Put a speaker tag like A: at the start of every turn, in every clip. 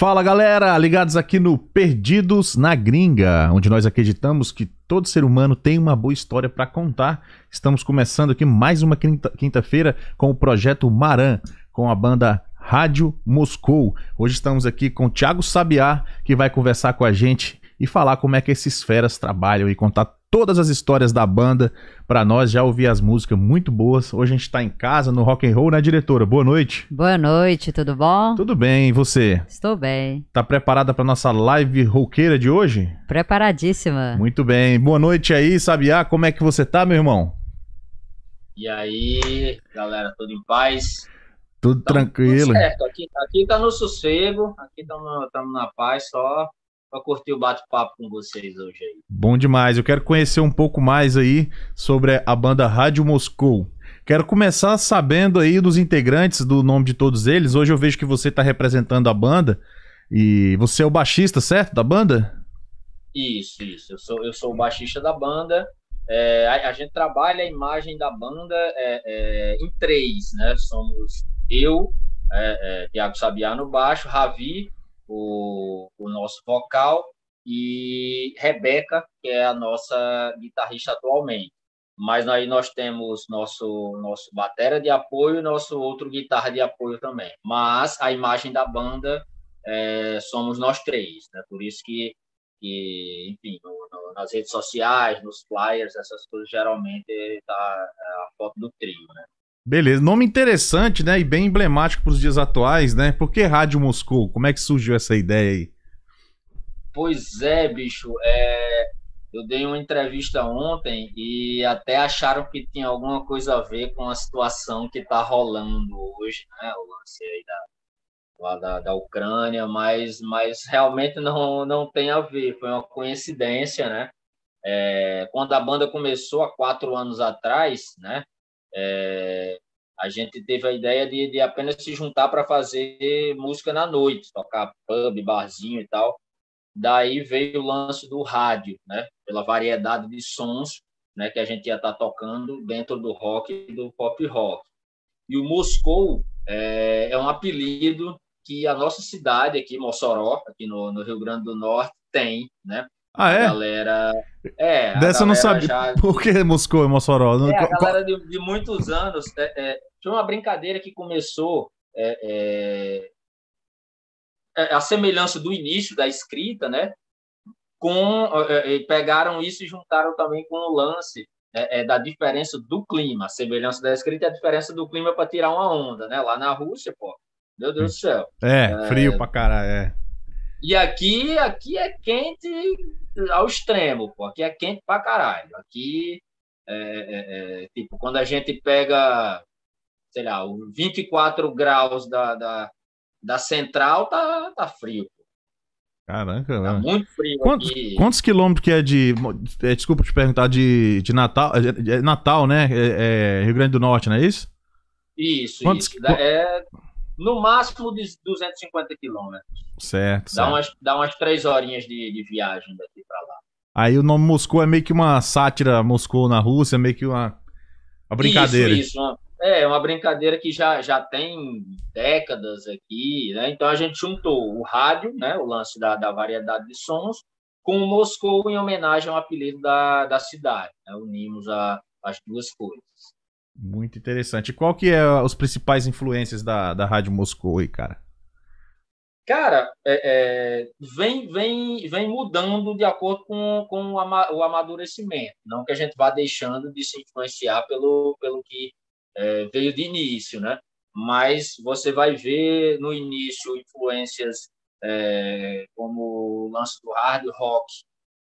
A: Fala galera, ligados aqui no Perdidos na Gringa, onde nós acreditamos que todo ser humano tem uma boa história para contar. Estamos começando aqui mais uma quinta-feira com o projeto Maran, com a banda Rádio Moscou. Hoje estamos aqui com o Thiago Sabiá, que vai conversar com a gente e falar como é que esses feras trabalham e contar todas as histórias da banda para nós, já ouvir as músicas muito boas. Hoje a gente está em casa no rock and roll, né, diretora? Boa noite.
B: Boa noite, tudo bom?
A: Tudo bem, e você?
B: Estou bem.
A: Tá preparada para nossa live roqueira de hoje?
B: Preparadíssima.
A: Muito bem. Boa noite aí, Sabiá. Como é que você tá, meu irmão?
C: E aí, galera, tudo em paz?
A: Tudo então, tranquilo. Tudo
C: certo, aqui, aqui tá no sossego, aqui estamos na paz, só para curtir o bate-papo com vocês hoje aí.
A: Bom demais. Eu quero conhecer um pouco mais aí sobre a banda Rádio Moscou. Quero começar sabendo aí dos integrantes, do nome de todos eles. Hoje eu vejo que você está representando a banda e você é o baixista, certo, da banda?
C: Isso, isso. Eu sou, eu sou o baixista da banda. É, a, a, gente trabalha a imagem da banda é, é, em três, né? Somos eu, é, é, Tiago Sabiá no baixo, Ravi o, o nosso vocal, e Rebeca, que é a nossa guitarrista atualmente. Mas aí nós temos nosso nosso batera de apoio nosso outro guitarra de apoio também. Mas a imagem da banda é, somos nós três, né? Por isso que, que enfim, no, no, nas redes sociais, nos flyers, essas coisas geralmente tá a foto do trio, né?
A: Beleza, nome interessante, né? E bem emblemático para os dias atuais, né? Por que Rádio Moscou? Como é que surgiu essa ideia aí?
C: Pois é, bicho. É... Eu dei uma entrevista ontem e até acharam que tinha alguma coisa a ver com a situação que está rolando hoje, né? O lance aí da, da, da Ucrânia, mas, mas realmente não, não tem a ver. Foi uma coincidência, né? É... Quando a banda começou há quatro anos atrás, né? É, a gente teve a ideia de, de apenas se juntar para fazer música na noite, tocar pub, barzinho e tal. Daí veio o lance do rádio, né? Pela variedade de sons né, que a gente ia estar tá tocando dentro do rock e do pop rock. E o Moscou é, é um apelido que a nossa cidade aqui, Mossoró, aqui no, no Rio Grande do Norte, tem, né?
A: Ah, é?
C: A galera. É.
A: A Dessa eu não sabia. Já... Por que Moscou e Mossoró?
C: É, a galera de, de muitos anos. É, é, tinha uma brincadeira que começou. É, é, é, a semelhança do início da escrita, né? Com, pegaram isso e juntaram também com o lance da diferença do clima. A semelhança da escrita é a diferença do clima para tirar uma onda, né? Lá na Rússia, pô. Meu Deus do céu.
A: É, frio pra caralho, é.
C: E aqui, aqui é quente ao extremo, pô. Aqui é quente pra caralho. Aqui, é, é, é, tipo, quando a gente pega, sei lá, 24 graus da, da, da central, tá, tá frio. Pô.
A: Caraca,
C: tá muito frio
A: quantos,
C: aqui.
A: Quantos quilômetros que é de. É, desculpa te perguntar, de, de Natal. É, é Natal, né? Rio Grande do Norte, não é isso?
C: Isso, quantos, isso. É, no máximo de 250 quilômetros.
A: Certo,
C: dá, certo. Umas, dá umas três horinhas de, de viagem daqui para lá.
A: Aí o nome Moscou é meio que uma sátira Moscou na Rússia, meio que uma, uma brincadeira.
C: Isso, isso. Uma, é, uma brincadeira que já, já tem décadas aqui, né? Então a gente juntou o rádio, né? O lance da, da variedade de sons, com o Moscou em homenagem ao apelido da, da cidade. Né? Unimos a, as duas coisas.
A: Muito interessante. Qual que é os principais influências da, da Rádio Moscou aí, cara?
C: Cara, é, é, vem, vem, vem mudando de acordo com, com o, ama, o amadurecimento. Não que a gente vá deixando de se influenciar pelo, pelo que é, veio de início, né? Mas você vai ver no início influências é, como o lance do hard rock,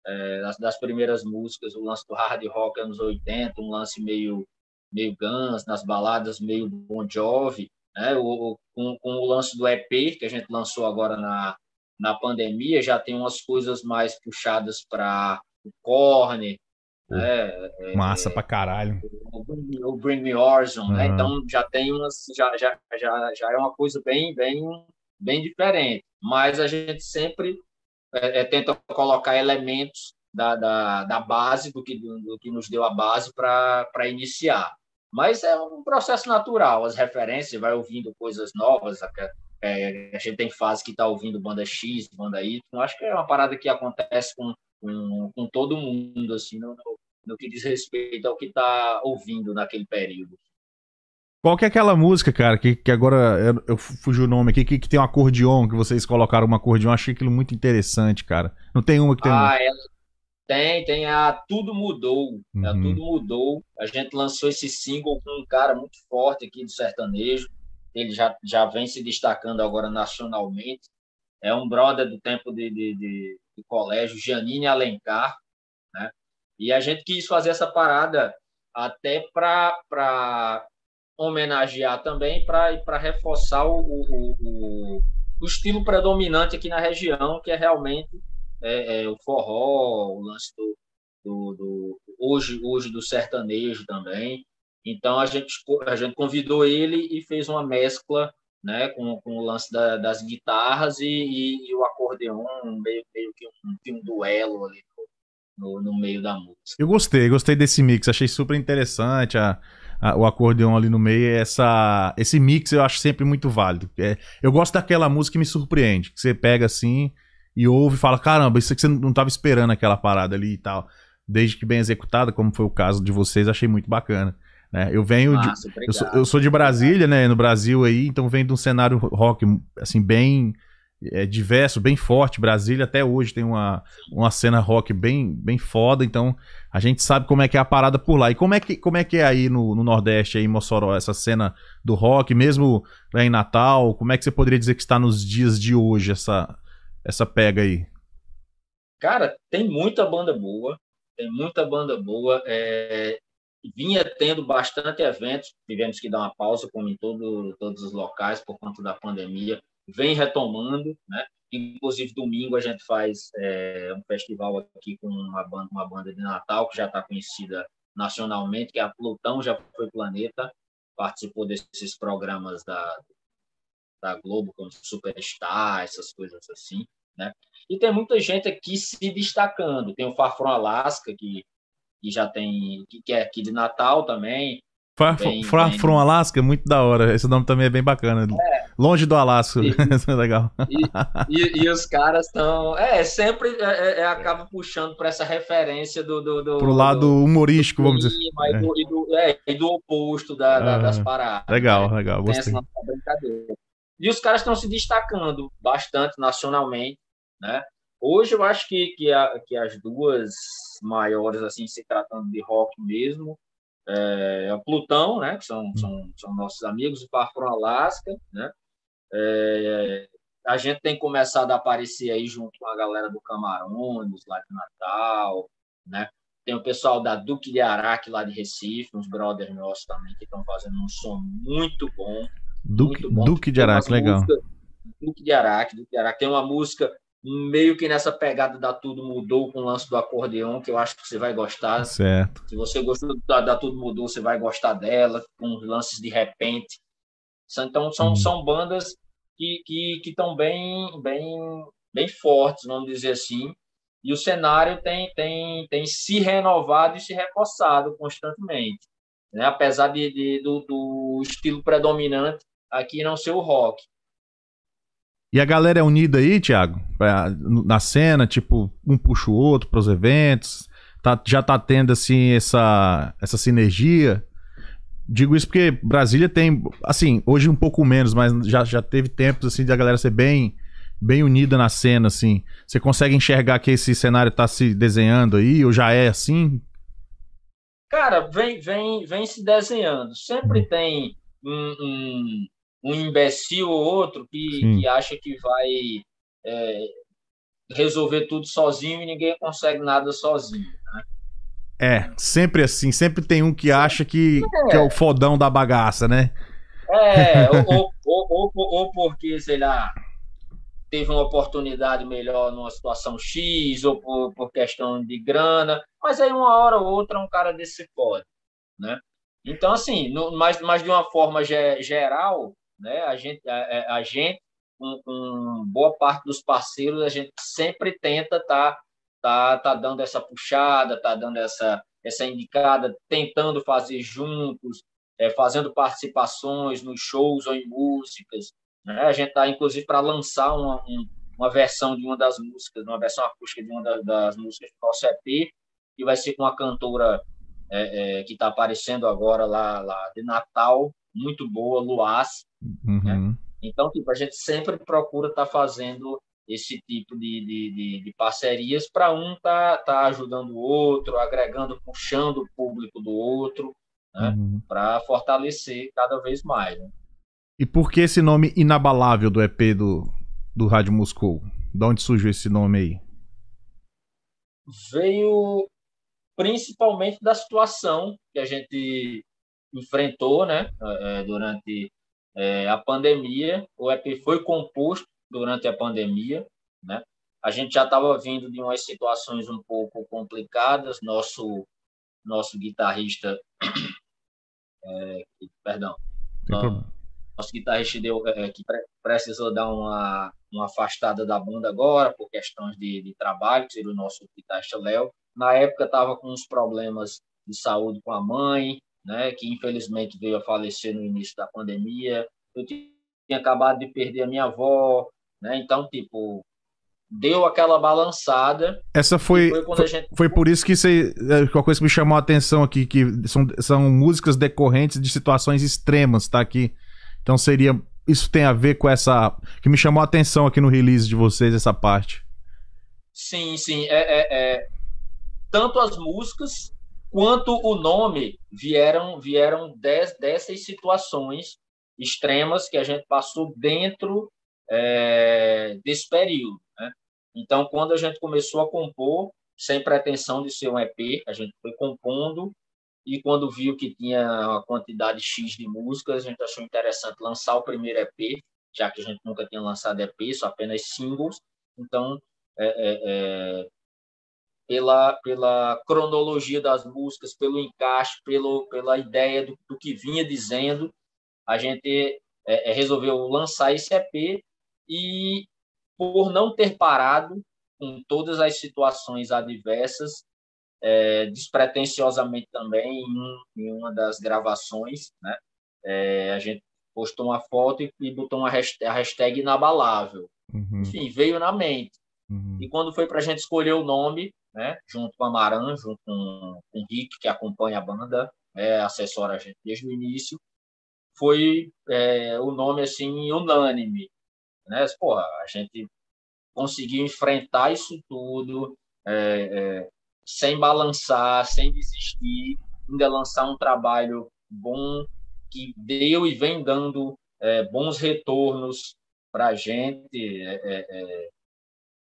C: é, das, das primeiras músicas, o lance do hard rock anos 80, um lance meio meio Guns, nas baladas meio Bon Jovi, né? O, com, com o lance do EP que a gente lançou agora na, na pandemia, já tem umas coisas mais puxadas para o Korn, né?
A: É, Massa é, pra caralho.
C: O, Bring Me Horizon, uhum. né? Então já tem umas, já, já, já, já é uma coisa bem, bem, bem diferente. Mas a gente sempre é, é tenta colocar elementos da, da, da base, do que, do, que nos deu a base para iniciar. Mas é um processo natural, as referências, vai ouvindo coisas novas, É, a gente tem fase que está ouvindo banda X, banda Y. Acho que é uma parada que acontece com, com, com todo mundo, assim, no, no, que diz respeito ao que está ouvindo naquele período.
A: Qual que é aquela música, cara, que, que agora eu, eu fugi o nome aqui, que, que tem um acordeon, que vocês colocaram um acordeon, achei aquilo muito interessante, cara. Não tem uma que tem.
C: Ah, é, tem, tem a Tudo Mudou. Uhum. A Tudo Mudou. A gente lançou esse single com um cara muito forte aqui do sertanejo. Ele já, já vem se destacando agora nacionalmente. É um brother do tempo de, de, de, de colégio, Janine Alencar. Né? E a gente quis fazer essa parada até para homenagear também, para reforçar o, o, o, o estilo predominante aqui na região, que é realmente é, é, o forró, o lance do, do, do, hoje, hoje do sertanejo também. Então a gente, a gente convidou ele e fez uma mescla né, com, com o lance da, das guitarras e, e, e, o acordeon, meio, meio que um, um duelo ali no, no, meio da música.
A: Eu gostei, gostei desse mix, achei super interessante a, a, o acordeon ali no meio. Essa, esse mix eu acho sempre muito válido. É, eu gosto daquela música que me surpreende, que você pega assim e ouve e fala: caramba, isso aqui você não estava esperando aquela parada ali e tal. Desde que bem executada, como foi o caso de vocês, achei muito bacana. Né? Eu venho Nossa, de, eu sou, eu, sou, de Brasília, né? No Brasil aí, então venho de um cenário rock assim bem é, diverso, bem forte. Brasília até hoje tem uma, uma cena rock bem, bem foda, então a gente sabe como é que é a parada por lá. E como é que, como é, que é aí no, no Nordeste, aí em Mossoró, essa cena do rock, mesmo lá em Natal? Como é que você poderia dizer que está nos dias de hoje essa, essa pega aí?
C: Cara, tem muita banda boa, tem muita banda boa. É, vinha tendo bastante eventos, tivemos que dar uma pausa, como em todo, todos os locais, por conta da pandemia. Vem retomando, né? Inclusive, domingo a gente faz é, um festival aqui com uma banda, uma banda de Natal que já está conhecida nacionalmente, que é a Plutão Já Foi Planeta, participou desses programas da, da Globo, como Superstar, essas coisas assim, né? E tem muita gente aqui se destacando. Tem o Farfron Alaska, que, que já tem, que, é aqui de Natal também.
A: Farfron Alaska, muito da hora. Esse nome também é bem bacana. É. Longe do Alasca. E, é legal.
C: E, e, e, os caras estão. É, sempre é, é, é acaba puxando para essa referência do. do, do
A: Pro lado do, humorístico, vamos dizer.
C: E do, e do, é, e do oposto da, da, das paradas.
A: Legal, né? legal. Gostei. Tem essa
C: brincadeira. E os caras estão se destacando bastante nacionalmente, né? Hoje eu acho que, que, a, que as duas maiores, assim, se tratando de rock mesmo, é, o Plutão, né? Que são, são, são nossos amigos, o Parfum Alaska, né? É, a gente tem começado a aparecer aí junto com a galera do Camarões, lá de Natal, né? Tem o pessoal da Duque de Araque, lá de Recife, uns brothers nossos também, que estão fazendo um som muito bom.
A: Duque, Duque de Araque, legal. Música,
C: Duque de Araque, Duque de Araque. Tem uma música meio que nessa pegada da Tudo Mudou com o lance do acordeão, que eu acho que você vai gostar.
A: Certo.
C: Se você gostou da, da Tudo Mudou, você vai gostar dela, com lances de repente. Então, são, hum. são bandas que estão bem, bem, bem fortes, vamos dizer assim. E o cenário tem, tem, tem se renovado e se reforçado constantemente. Né? Apesar de, de do, do estilo predominante aqui não ser o rock.
A: E a galera é unida aí, Thiago? Na cena, tipo, um puxa o outro para os eventos. Tá, já tá tendo, assim, essa, essa sinergia. Digo isso porque Brasília tem, assim, hoje um pouco menos, mas já, já teve tempos, assim, da galera ser bem, bem unida na cena, assim. Você consegue enxergar que esse cenário tá se desenhando aí, ou já é assim?
C: Cara, vem, vem, vem se desenhando. Sempre tem um, um um imbecil ou outro que, que acha que vai é, resolver tudo sozinho e ninguém consegue nada sozinho. Né?
A: É, sempre assim, sempre tem um que acha que é, que é o fodão da bagaça, né?
C: É, ou, ou, ou, ou, porque, sei lá, teve uma oportunidade melhor numa situação X, ou por, por questão de grana, mas aí uma hora ou outra um cara desse pode, né? Então, assim, no, mas, mas de uma forma geral, né? A gente, a, a gente com, boa parte dos parceiros, a gente sempre tenta tá, tá, tá dando essa puxada, tá dando essa, essa indicada, tentando fazer juntos, é, fazendo participações nos shows ou em músicas, Né? A gente está, inclusive, para lançar uma, uma versão de uma das músicas, uma versão acústica de uma das, das músicas do nosso EP, que vai ser com uma cantora é, é, que está aparecendo agora lá, lá de Natal, muito boa, Luaz. Uhum. Né? Então, tipo, a gente sempre procura estar tá fazendo esse tipo de, de, de, de parcerias para um tá, tá ajudando o outro, agregando, puxando o público do outro, né? Uhum. para fortalecer cada vez mais. Né?
A: E por que esse nome inabalável do EP do, do Rádio Moscou? De onde surgiu esse nome aí?
C: Veio principalmente da situação que a gente enfrentou né, é, durante é, a pandemia. O EP foi composto durante a pandemia. Né? A gente já estava vindo de umas situações um pouco complicadas. Nosso, nosso guitarrista. É, perdão. Nosso guitarrista deu, é, que precisou dar uma, uma afastada da banda agora por questões de, de trabalho, que seria o nosso guitarrista Léo. Na época estava com uns problemas de saúde com a mãe, né, que infelizmente veio a falecer no início da pandemia. Eu tinha acabado de perder a minha avó, né? Então, tipo, deu aquela balançada.
A: Essa foi foi, foi, gente... foi, por isso que você, é, uma coisa que me chamou a atenção aqui que são, são músicas decorrentes de situações extremas, tá aqui. Então seria isso tem a ver com essa que me chamou a atenção aqui no release de vocês essa parte.
C: Sim, sim, é, é, é tanto as músicas quanto o nome vieram vieram des, dessas situações extremas que a gente passou dentro é, desse período. Né? Então, quando a gente começou a compor, sem pretensão de ser um EP, a gente foi compondo e quando viu que tinha uma quantidade X de músicas, a gente achou interessante lançar o primeiro EP, já que a gente nunca tinha lançado EP, só apenas singles. Então, é, é, é pela, pela cronologia das músicas, pelo encaixe, pelo, pela ideia do, do que vinha dizendo, a gente é, é resolveu lançar esse EP e, por não ter parado com todas as situações adversas, é, despretensiosamente também, em, em, uma das gravações, né, é, a gente postou uma foto e, e botou uma hashtag, a hashtag inabalável. Uhum. Enfim, veio na mente. Uhum. E quando foi para a gente escolher o nome, né, junto com a Maran, junto com, com o Rick, que acompanha a banda, é, assessora a gente desde o início, foi é, o nome assim unânime. Né? Porra, a gente conseguiu enfrentar isso tudo é, é, sem balançar, sem desistir, ainda lançar um trabalho bom que deu e vem dando é, bons retornos para a gente. É, é,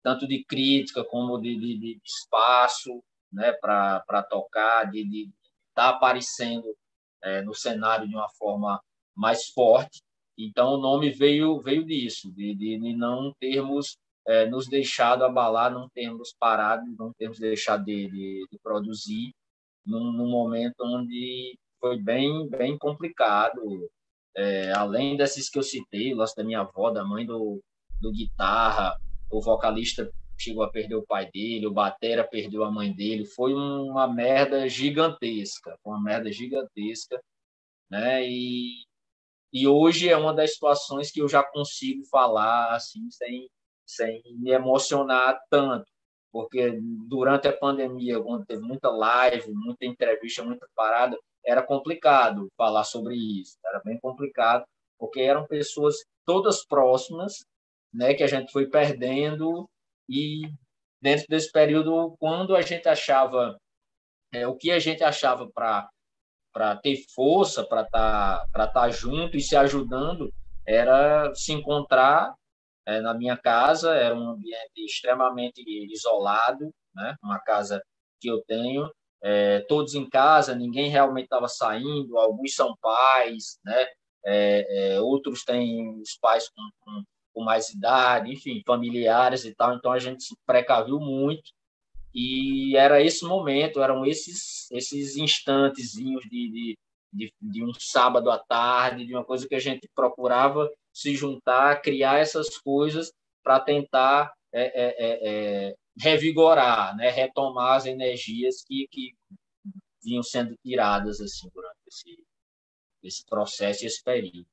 C: tanto de crítica como de, de, de espaço né, para tocar, de estar tá aparecendo é, no cenário de uma forma mais forte. Então, o nome veio, veio disso, de, de, de não termos é, nos deixado abalar, não termos parado, não termos deixado de, de, de produzir num, num, momento onde foi bem, bem complicado. É, além desses que eu citei, lance da minha avó, da mãe do, do guitarra, o vocalista chegou a perder o pai dele, o batera perdeu a mãe dele, foi uma merda gigantesca, uma merda gigantesca, né? E, e hoje é uma das situações que eu já consigo falar assim sem sem me emocionar tanto, porque durante a pandemia, quando teve muita live, muita entrevista, muita parada, era complicado falar sobre isso, era bem complicado, porque eram pessoas todas próximas né, que a gente foi perdendo. E dentro desse período, quando a gente achava é, o que a gente achava para para ter força, para estar tá, para estar tá junto e se ajudando, era se encontrar é, na minha casa, era um ambiente extremamente isolado, né? Uma casa que eu tenho, é, todos em casa, ninguém realmente estava saindo, alguns são pais, né? É, é outros têm os pais com, com com mais idade, enfim, familiares e tal. Então a gente se precaviu muito e era esse momento, eram esses esses instantezinhos de, de, de, de um sábado à tarde, de uma coisa que a gente procurava se juntar, criar essas coisas para tentar é, é, é, é, revigorar, né, retomar as energias que, que vinham sendo tiradas assim durante esse, esse processo e esse período.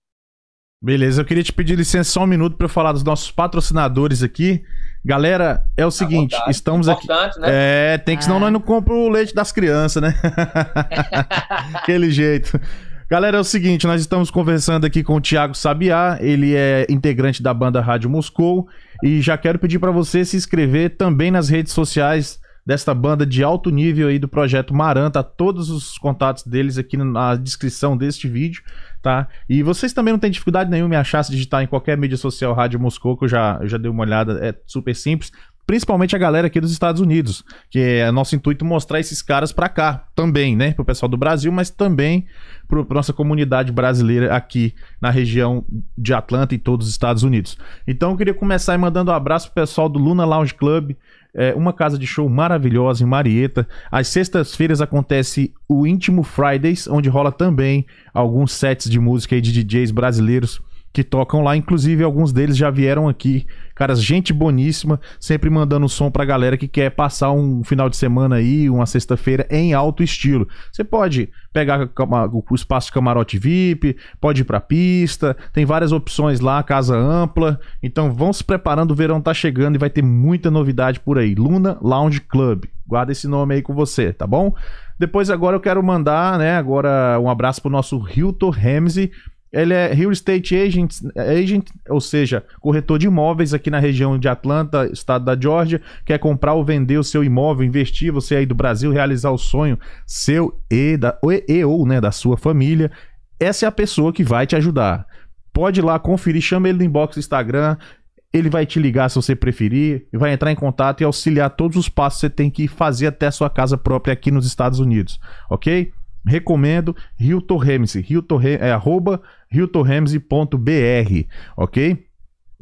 A: Beleza, eu queria te pedir licença só um minuto para eu falar dos nossos patrocinadores aqui. Galera, é o seguinte,
C: vontade.
A: estamos aqui.
C: Importante, né?
A: É, tem que, senão
B: Ah.
A: nós não compramos o leite das crianças, né? Aquele jeito. Galera, é o seguinte, nós estamos conversando aqui com o Thiago Sabiá, ele é integrante da banda Rádio Moscou e já quero pedir para você se inscrever também nas redes sociais desta banda de alto nível aí do projeto Maranta, todos os contatos deles aqui na descrição deste vídeo, tá? E vocês também não têm dificuldade nenhuma em achar se digitar em qualquer mídia social Rádio Moscou, que eu já, eu já dei uma olhada, é super simples. Principalmente a galera aqui dos Estados Unidos, que é nosso intuito mostrar esses caras pra cá também, né? Pro pessoal do Brasil, mas também pro, nossa comunidade brasileira aqui na região de Atlanta e todos os Estados Unidos. Então eu queria começar mandando um abraço pro pessoal do Luna Lounge Club, é uma casa de show maravilhosa em Marieta. Às sextas-feiras acontece o Íntimo Fridays, onde rola também alguns sets de música de DJs brasileiros que tocam lá. Inclusive, alguns deles já vieram aqui. Caras, gente boníssima, sempre mandando som pra galera que quer passar um final de semana aí, uma sexta-feira em alto estilo. Você pode pegar o espaço de camarote VIP, pode ir pra pista, tem várias opções lá, casa ampla. Então vão se preparando, o verão tá chegando e vai ter muita novidade por aí. Luna Lounge Club. Guarda esse nome aí com você, tá bom? Depois agora eu quero mandar, né, agora um abraço pro nosso Hilton Ramsey. Ele é Real Estate Agent, agent, ou seja, corretor de imóveis aqui na região de Atlanta, estado da Georgia. Quer comprar ou vender o seu imóvel, investir, você aí do Brasil, realizar o sonho seu e, da, e, e ou né, da sua família. Essa é a pessoa que vai te ajudar. Pode ir lá conferir, chama ele no inbox do Instagram. Ele vai te ligar se você preferir, vai entrar em contato e auxiliar todos os passos que você tem que fazer até a sua casa própria aqui nos Estados Unidos, ok? Recomendo Hilton Ramsey, Hilton, é, arroba hiltonramsey.br, ok?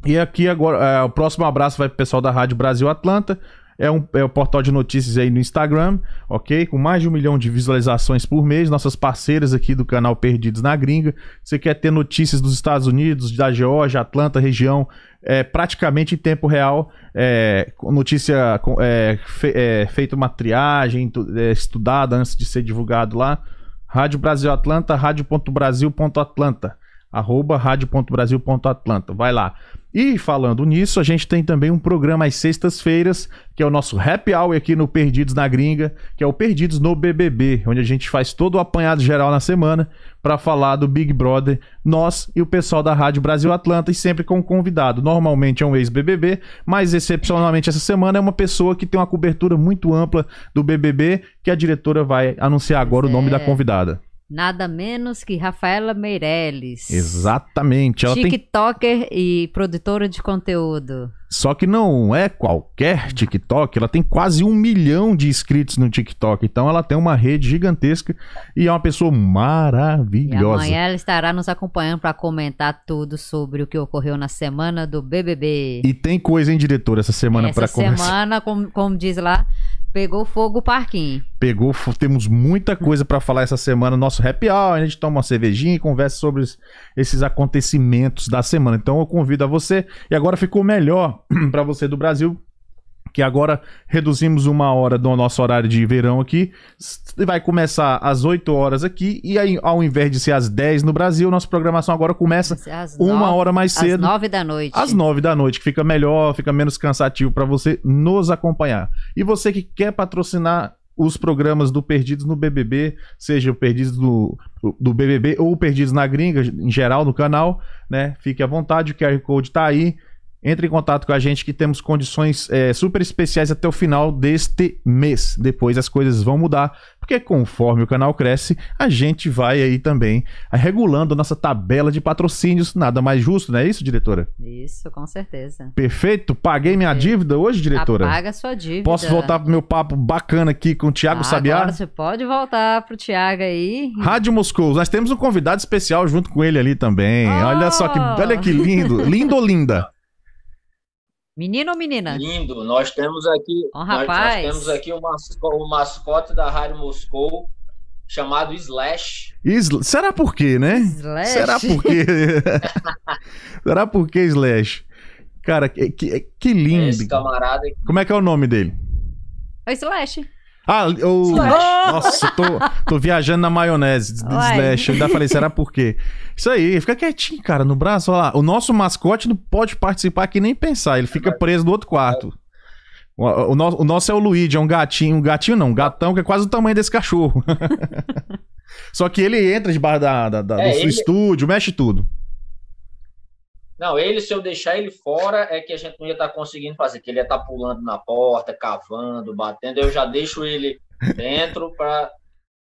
A: E aqui agora, é, o próximo abraço vai pro pessoal da Rádio Brasil Atlanta. É, um, é portal de notícias aí no Instagram, ok? Com mais de um milhão de visualizações por mês. Nossas parceiras aqui do canal Perdidos na Gringa. Você quer ter notícias dos Estados Unidos, da Geórgia, Atlanta, região, é, praticamente em tempo real. É, notícia é, fe, é, feita uma triagem, é, estudada antes de ser divulgado lá. Rádio Brasil Atlanta, rádio.brasil.atlanta arroba rádio.brasil.atlanta. Vai lá. E falando nisso, a gente tem também um programa às sextas-feiras, que é o nosso Happy Hour aqui no Perdidos na Gringa, que é o Perdidos no BBB, onde a gente faz todo o apanhado geral na semana para falar do Big Brother, nós e o pessoal da Rádio Brasil Atlanta, e sempre com um convidado. Normalmente é um ex-BBB, mas excepcionalmente essa semana é uma pessoa que tem uma cobertura muito ampla do BBB, que a diretora vai anunciar agora o nome
B: É.
A: da convidada.
B: Nada menos que Rafaela Meirelles.
A: Exatamente. Ela tem
B: TikToker e produtora de conteúdo.
A: Só que não é qualquer TikTok, ela tem quase um milhão de inscritos no TikTok, então ela tem uma rede gigantesca e é uma pessoa
B: E
A: maravilhosa.
B: amanhã ela estará nos acompanhando para comentar tudo sobre o que ocorreu na semana do BBB.
A: E tem coisa, hein, diretor, essa semana
B: Essa
A: pra começar.
B: semana, como, como diz lá, pegou fogo o parquinho.
A: Pegou, temos muita coisa pra falar essa semana. Nosso happy hour, a gente toma uma cervejinha e conversa sobre es- esses acontecimentos da semana. Então eu convido a você. E agora ficou melhor pra você do Brasil, que agora reduzimos uma hora do nosso horário de verão aqui. Vai começar às 8 horas aqui. E aí, ao invés de ser às 10 no Brasil, nossa programação agora começa
B: Às
A: uma
B: nove-
A: hora mais
B: Às
A: cedo.
B: nove da noite.
A: Às nove da noite, que fica melhor, fica menos cansativo para você nos acompanhar. E você que quer patrocinar os programas do Perdidos no BBB, seja o Perdidos do, do BBB ou o Perdidos na Gringa, em geral, no canal, né? Fique à vontade, o QR Code tá aí. Entre em contato com a gente que temos condições é, super especiais até o final deste mês. Depois as coisas vão mudar, porque conforme o canal cresce, a gente vai aí também regulando a nossa tabela de patrocínios. Nada mais justo, não é isso, diretora?
B: Isso, com certeza.
A: Perfeito? Paguei minha dívida hoje, diretora?
B: Apaga sua dívida.
A: Posso voltar pro meu papo bacana aqui com o Thiago
B: Ah,
A: Sabiá?
B: Agora você pode voltar pro Thiago aí.
A: Rádio Moscou. Nós temos um convidado especial junto com ele ali também.
B: Oh!
A: Olha só que, olha que lindo. Lindo ou linda?
B: Menino ou menina?
C: Lindo. Nós temos aqui,
B: Ó,
C: nós, nós temos aqui o, masco- o mascote da Rádio Moscou, chamado Slash.
A: Isla- Será por quê, né?
B: Slash.
A: Será por quê? Será por quê, Slash? Cara, que, que, que lindo.
C: Esse camarada
A: Como é que é o nome dele?
B: Oi, Slash.
A: Ah, eu. Nossa, tô, tô viajando na maionese. de. Slash. Eu ainda falei, será por quê? Isso aí, fica quietinho, cara, no braço. Olha lá. O nosso mascote não pode participar aqui nem pensar. Ele fica preso no outro quarto. O, o nosso, o nosso é o Luigi, é um gatinho. Um gatinho não, um gatão que é quase o tamanho desse cachorro. Só que ele entra debaixo da, da, da-
C: É,
A: do seu
C: ele-
A: estúdio, mexe tudo.
C: Não, ele, se eu deixar ele fora, é que a gente não ia estar conseguindo fazer, que ele ia estar pulando na porta, cavando, batendo. Eu já deixo ele dentro para.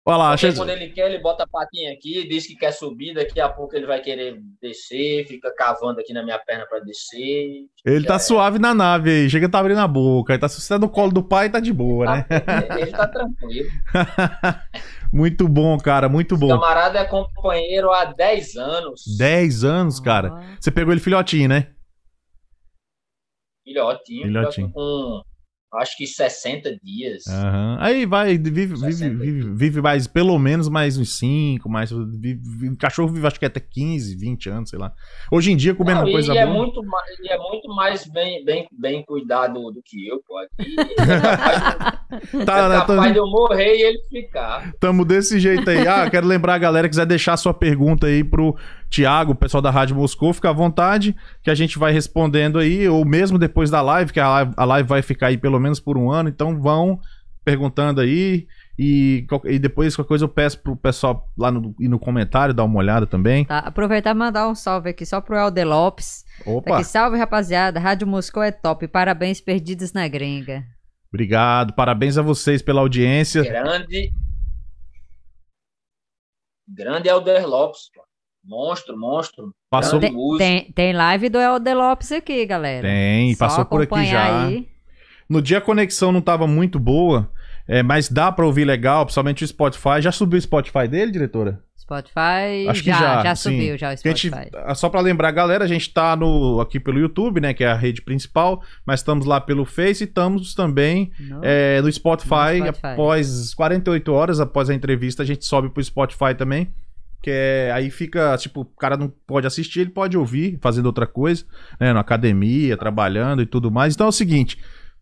A: Olha lá,
C: Porque quando ele quer, ele bota a patinha aqui, diz que quer subir, daqui a pouco ele vai querer descer, fica cavando aqui na minha perna para descer.
A: ele tá
C: é.
A: suave na nave aí, chega tá abrindo a boca. Ele tá, você tá no colo do pai, tá de boa, né?
C: Ele, ele tá tranquilo.
A: muito bom, cara, muito
C: O
A: bom.
C: camarada é companheiro há 10 anos.
A: 10 anos, cara. Você pegou ele filhotinho, né?
C: Filhotinho.
A: Filhotinho.
C: filhotinho Com acho que 60 dias.
A: Aham. Aí vai, vive, vive,
C: 60.
A: vive, vive mais, pelo menos mais uns 5, mais. Vive, cachorro vive acho que até 15, 20 anos, sei lá. Hoje em dia, comendo
C: Não,
A: coisa
C: e é
A: boa.
C: muito mais, e é muito mais bem, bem, bem cuidado do que eu, pô. Aqui é capaz,
A: Tá,
C: é
A: né,
C: capaz de eu morrer e ele ficar.
A: tamo desse jeito aí. Ah, quero lembrar a galera que quiser deixar sua pergunta aí pro Thiago, o pessoal da Rádio Moscou, fica à vontade, que a gente vai respondendo aí, ou mesmo depois da live, que a live, a live vai ficar aí pelo menos por um ano, então vão perguntando aí. E, e depois qualquer coisa eu peço pro pessoal lá no, e no comentário dar uma olhada também.
B: Tá, aproveitar e mandar um salve aqui só pro Helder Lopes. Tá
A: Opa!
B: aqui, salve rapaziada, Rádio Moscou é top, parabéns perdidos na gringa.
A: Obrigado, parabéns a vocês pela audiência.
C: Grande. Grande Elder Lopes, pô. Monstro, monstro.
A: Passou,
B: Tem, tem, tem live do Helder Lopes aqui, galera.
A: tem,
B: Só
A: passou por aqui já.
B: aí.
A: No dia a conexão não tava muito boa, é, mas dá pra ouvir legal, principalmente o Spotify. Já subiu o Spotify dele, diretora?
B: Spotify
A: Acho que
B: já,
A: já,
B: já,
A: sim.
B: subiu já o
A: a gente-
B: Spotify.
A: ah, só pra lembrar, galera, a gente tá no, aqui pelo YouTube, né, que é a rede principal, mas estamos lá pelo Face e estamos também
B: No-
A: é, no Spotify,
B: No Spotify.
A: após 48 horas após a entrevista, a gente sobe pro Spotify também. Que é, aí fica, tipo, o cara não pode assistir, ele pode ouvir, fazendo outra coisa, né? Na academia, trabalhando e tudo mais. Então é o seguinte: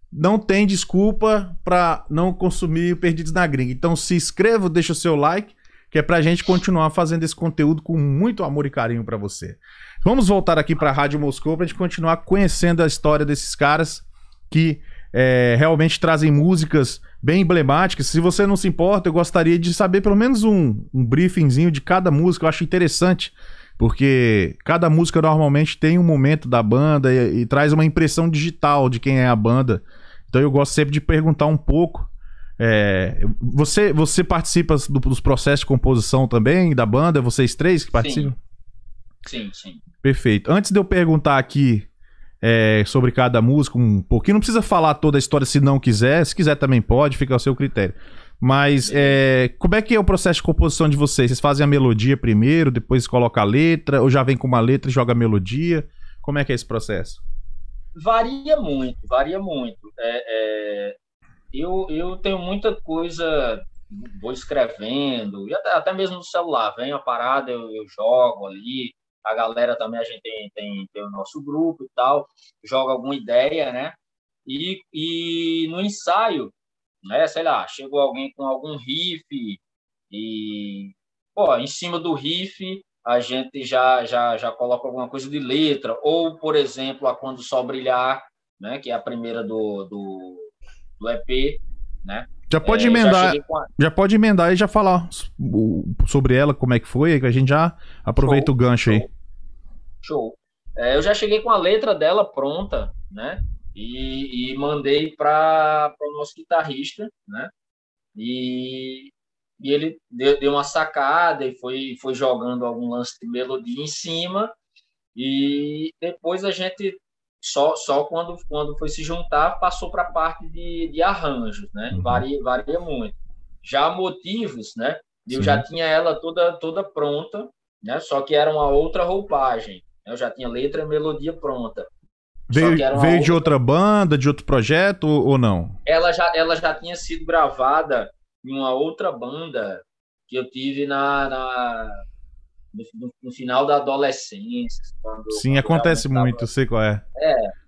A: não tem desculpa pra não consumir Perdidos na Gringa. Então se inscreva, deixa o seu like, que é pra gente continuar fazendo esse conteúdo com muito amor e carinho pra você. Vamos voltar aqui pra Rádio Moscou pra gente continuar conhecendo a história desses caras que é, realmente trazem músicas bem emblemáticas. Se você não se importa, eu gostaria de saber pelo menos um, um briefingzinho de cada música. Eu acho interessante, porque cada música normalmente tem um momento da banda e, e traz uma impressão digital de quem é a banda. Então eu gosto sempre de perguntar um pouco. é, você, você participa do- dos processos de composição também da banda? Vocês três que participam?
C: Sim, sim.
A: Perfeito. Antes de eu perguntar aqui é, sobre cada música um pouquinho, não precisa falar toda a história se não quiser. Se quiser também pode, fica ao seu critério. Mas é, como é que é o processo de composição de vocês? Vocês fazem a melodia primeiro, depois coloca a letra, ou já vem com uma letra e joga a melodia? Como é que é esse processo?
C: Varia muito, varia muito. É, é, eu, eu tenho muita coisa, vou escrevendo, até, até mesmo no celular, vem a parada, eu, eu jogo ali, a galera também, a gente tem, tem, tem o nosso grupo e tal, joga alguma ideia, né? E, e no ensaio, né, sei lá, chegou alguém com algum riff e, pô, em cima do riff a gente já, já, já coloca alguma coisa de letra, ou, por exemplo, a Quando Sol Brilhar, né, que é a primeira do, do, do EP, né?
A: Já pode
C: É, já
A: emendar,
C: com a-
A: já pode emendar e já falar sobre ela, como é que foi, que a gente já aproveita
C: Show,
A: o gancho aí.
C: show. Show. É, eu já cheguei com a letra dela pronta, né? E, e mandei para o nosso guitarrista, né? E, e ele deu, deu uma sacada e foi, foi jogando algum lance de melodia em cima. E depois a gente, só, só quando, quando foi se juntar, passou para a parte de, de arranjos, né?
A: Uhum.
C: Varia, varia muito. Já motivos, né? Eu
A: Sim.
C: já tinha ela toda, toda pronta, né? Só que era uma outra roupagem. né? Eu já tinha letra e melodia pronta.
A: Veio, veio de
C: outra-
A: outra banda, de outro projeto ou, ou não?
C: Ela já, ela já tinha sido gravada em uma outra banda que eu tive na, na- no, no- final da adolescência. quando-
A: Sim,
C: quando
A: acontece muito, sei qual é.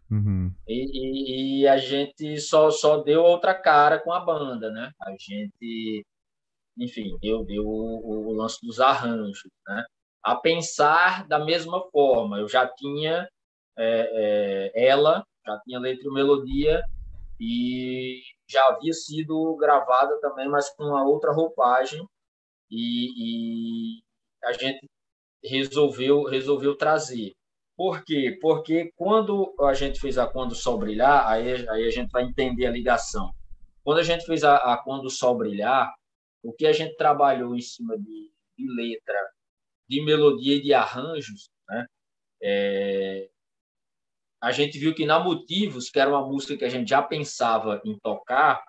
C: Uhum. E, e, e, a gente só, só deu outra cara com a banda, né? A gente, enfim, deu, deu o, o lance dos arranjos, né? A pensar da mesma forma. Eu já tinha é, é, ela, já tinha letra e melodia, e já havia sido gravada também, mas com uma outra roupagem, e, e a gente resolveu, resolveu trazer. Por quê? Porque quando a gente fez a Quando o Sol Brilhar, aí, aí a gente vai entender a ligação. Quando a gente fez a, a Quando o Sol Brilhar, o que a gente trabalhou em cima de, de letra, de melodia e de arranjos, né? É, a gente viu que na Motivos, que era uma música que a gente já pensava em tocar,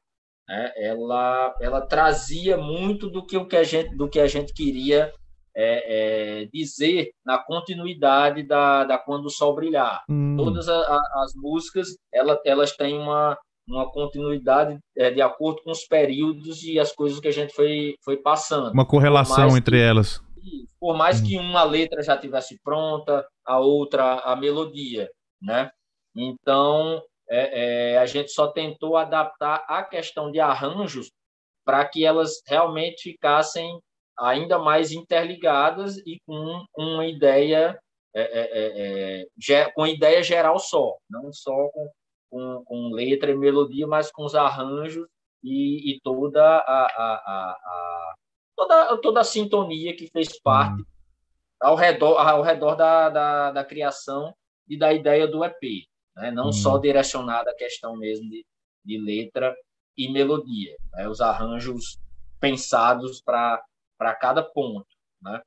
C: né? ela, ela trazia muito do que, o que, a, gente, do que a gente queria é, é, dizer na continuidade da, da Quando o Sol Brilhar. Hum. Todas a, a, as músicas ela, elas têm uma, uma continuidade é, de acordo com os períodos e as coisas que a gente foi, foi passando.
A: Uma correlação entre
C: que,
A: elas.
C: Por mais hum. que uma letra já tivesse pronta, a outra a melodia, né? Então é, é, a gente só tentou adaptar a questão de arranjos para que elas realmente ficassem ainda mais interligadas e com, uma ideia é, é, é, é com ideia geral só, não só com, com, com, letra e melodia, mas com os arranjos e, e toda a, a, a, a, toda, toda a sintonia que fez parte uhum. ao redor, ao redor da, da, da criação e da ideia do EP, né? não só direcionada à questão mesmo de, de letra e melodia, né? os arranjos pensados para para cada ponto, né?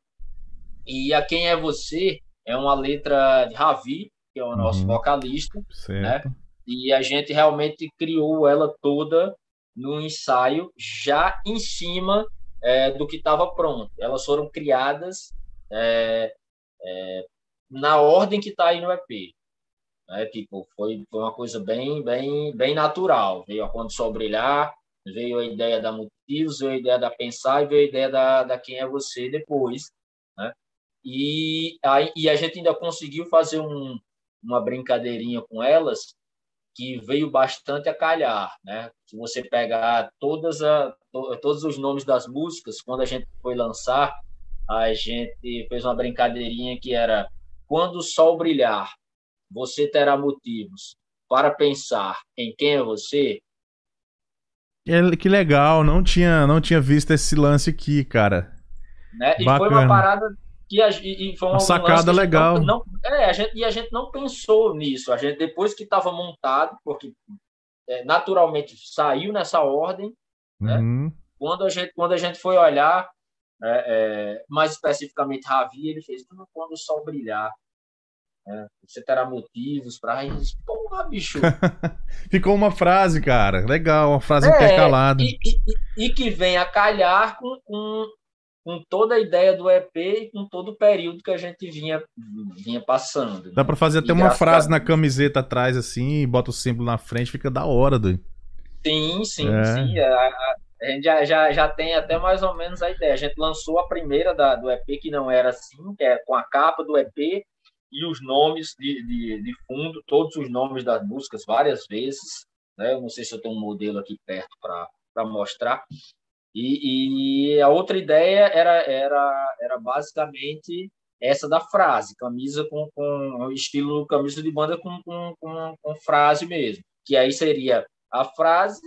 C: E a quem é você é uma letra de Ravi, que é o nosso uhum. vocalista, certo. né? E a gente realmente criou ela toda no ensaio, já em cima é, do que estava pronto. Elas foram criadas é, é, na ordem que está aí no EP. Né? Tipo, foi, foi uma coisa bem, bem, bem natural. Veio a Quando Sol Brilhar, veio a ideia da motivos, veio a ideia da pensar e veio a ideia da, da quem é você depois, né? E, a, e a gente ainda conseguiu fazer um, uma brincadeirinha com elas que veio bastante a calhar, né? Se você pegar todas a, to, todos os nomes das músicas, quando a gente foi lançar, a gente fez uma brincadeirinha que era quando o sol brilhar, você terá motivos para pensar em quem é você,
A: que legal, não tinha, não tinha visto esse lance aqui, cara.
C: Né? E foi uma parada que a, e foi uma,
A: uma sacada legal.
C: Não, é, a gente, e a gente não pensou nisso. A gente depois que estava montado, porque é, naturalmente saiu nessa ordem, né? Uhum. Quando a gente quando a gente foi olhar, é, é, mais especificamente Ravi, ele fez quando o sol brilhar. É, você terá motivos para. Porra, bicho.
A: Ficou uma frase, cara. Legal, uma frase é, intercalada.
C: E, e, e, que vem a calhar com, com, com, toda a ideia do EP e com todo o período que a gente vinha, vinha passando.
A: Dá né? para fazer até uma frase na camiseta atrás, assim, e bota o símbolo na frente, fica da hora, doido.
C: Sim, sim, é. sim. A, a, a, gente já, já, já tem até mais ou menos a ideia. A gente lançou a primeira da, do EP, que não era assim, que é com a capa do EP e os nomes de, de, de, fundo, todos os nomes das músicas, várias vezes. Né? Eu não sei se eu tenho um modelo aqui perto para mostrar. E, e, a outra ideia era, era, era basicamente essa da frase, camisa com, com estilo camisa de banda com, com, com, com frase mesmo. Que aí seria a frase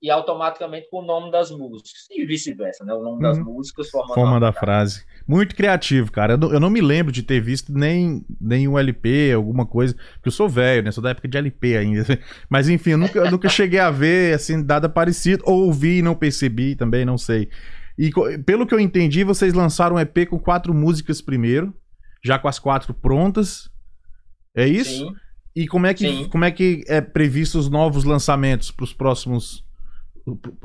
C: e automaticamente com o nome das músicas. E vice-versa, né? O nome das músicas
A: formando Forma da frase. Muito criativo, cara. Eu não, eu não, me lembro de ter visto nem, nem um LP, alguma coisa. Porque eu sou velho, né? Sou da época de LP ainda. Mas enfim, eu nunca, eu nunca cheguei a ver, assim, nada parecido. Ou ouvi e não percebi também, não sei. E pelo que eu entendi, vocês lançaram um EP com quatro músicas primeiro. Já com as quatro prontas. É isso? Sim. E como é que, como é, que é previsto os novos lançamentos para os próximos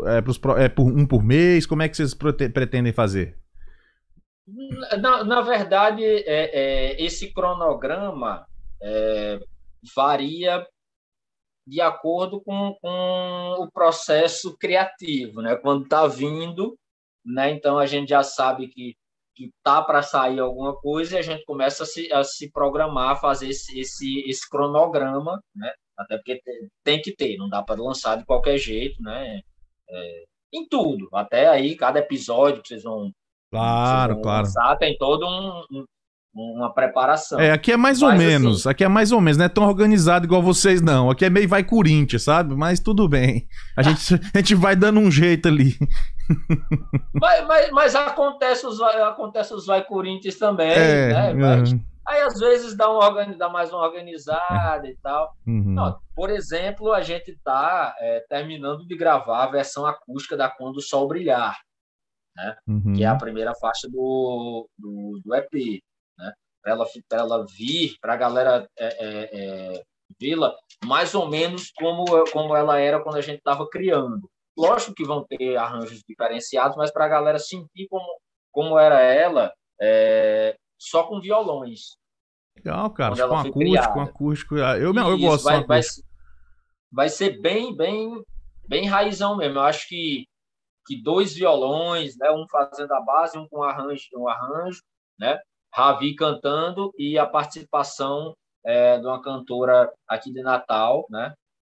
A: é, pros, é por, um por mês? Como é que vocês pretendem fazer?
C: Na, na verdade, é, é, esse cronograma é, varia de acordo com, com, o processo criativo, né? Quando está vindo, né? Então a gente já sabe que que tá para sair alguma coisa e a gente começa a se, a se programar, a fazer esse, esse, esse cronograma, né? Até porque tem que ter, não dá para lançar de qualquer jeito, né? É, em tudo, até aí cada episódio que vocês vão,
A: claro, vocês vão claro.
C: lançar tem todo um, um uma preparação.
A: É, aqui é mais Mas, ou menos, assim, aqui é mais ou menos, não é tão organizado igual vocês não. Aqui é meio vai Corinthians, sabe? Mas tudo bem. A gente, a gente vai dando um jeito ali.
C: Mas, mas, mas acontece, os, acontece os vai Corinthians também, é, né? Uhum. Aí às vezes dá, um, dá mais uma organizada e tal. Uhum. Não, por exemplo, a gente está é, terminando de gravar a versão acústica da Quando o Sol Brilhar, né? Uhum. que é a primeira faixa do, do, do EP para ela, ela vir, para a galera é, é, é, vê-la mais ou menos como, como ela era quando a gente estava criando. Lógico que vão ter arranjos diferenciados, mas para a galera sentir como, como era ela, é, só com violões.
A: Legal, cara. Com acústico, com acústico. Eu, não, eu gosto
C: vai, vai, vai ser bem, bem, bem raizão mesmo. Eu acho que, que dois violões, né, um fazendo a base, um com arranjo, um arranjo, né? Ravi cantando e a participação é, de uma cantora aqui de Natal, né?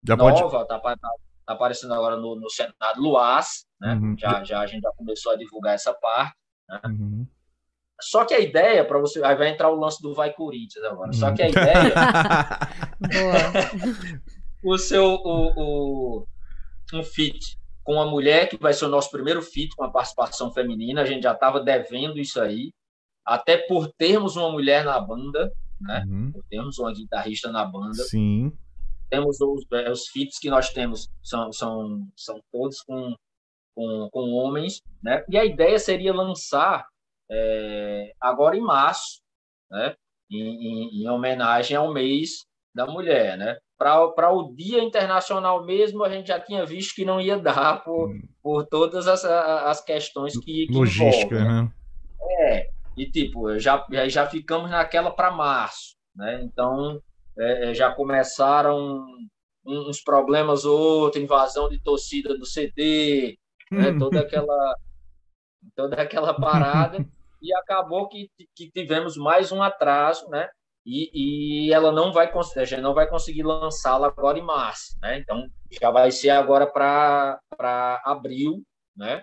C: Já Nova, pode... tá, tá, tá, aparecendo agora no, no Senado, Luaz, né? Uhum. Já, já a gente já começou a divulgar essa parte, né? Uhum. Só que a ideia para você, aí vai entrar o lance do Vai Corinthians agora. Só que a ideia, o seu o, o, um fit com uma mulher que vai ser o nosso primeiro fit com a participação feminina. A gente já estava devendo isso aí até por termos uma mulher na banda, né? Uhum. Por termos uma guitarrista na banda.
A: Sim.
C: Temos os, é, os feats que nós temos são, são, são todos com, com, com homens, né? E a ideia seria lançar é, agora em março, né? Em, em, em, homenagem ao mês da mulher, né? Para o Dia Internacional mesmo, a gente já tinha visto que não ia dar por, hum. por todas as, as questões que, que
A: Logística, envolvem, né? né?
C: É, e tipo, já, já ficamos naquela para março, né? Então é, é já começaram uns problemas outros, invasão de torcida do CD, né? Hum. toda aquela toda aquela parada e acabou que, que tivemos mais um atraso, né? E, e ela não vai a gente não vai conseguir lançá-la agora em março, né? Então já vai ser agora para abril, né?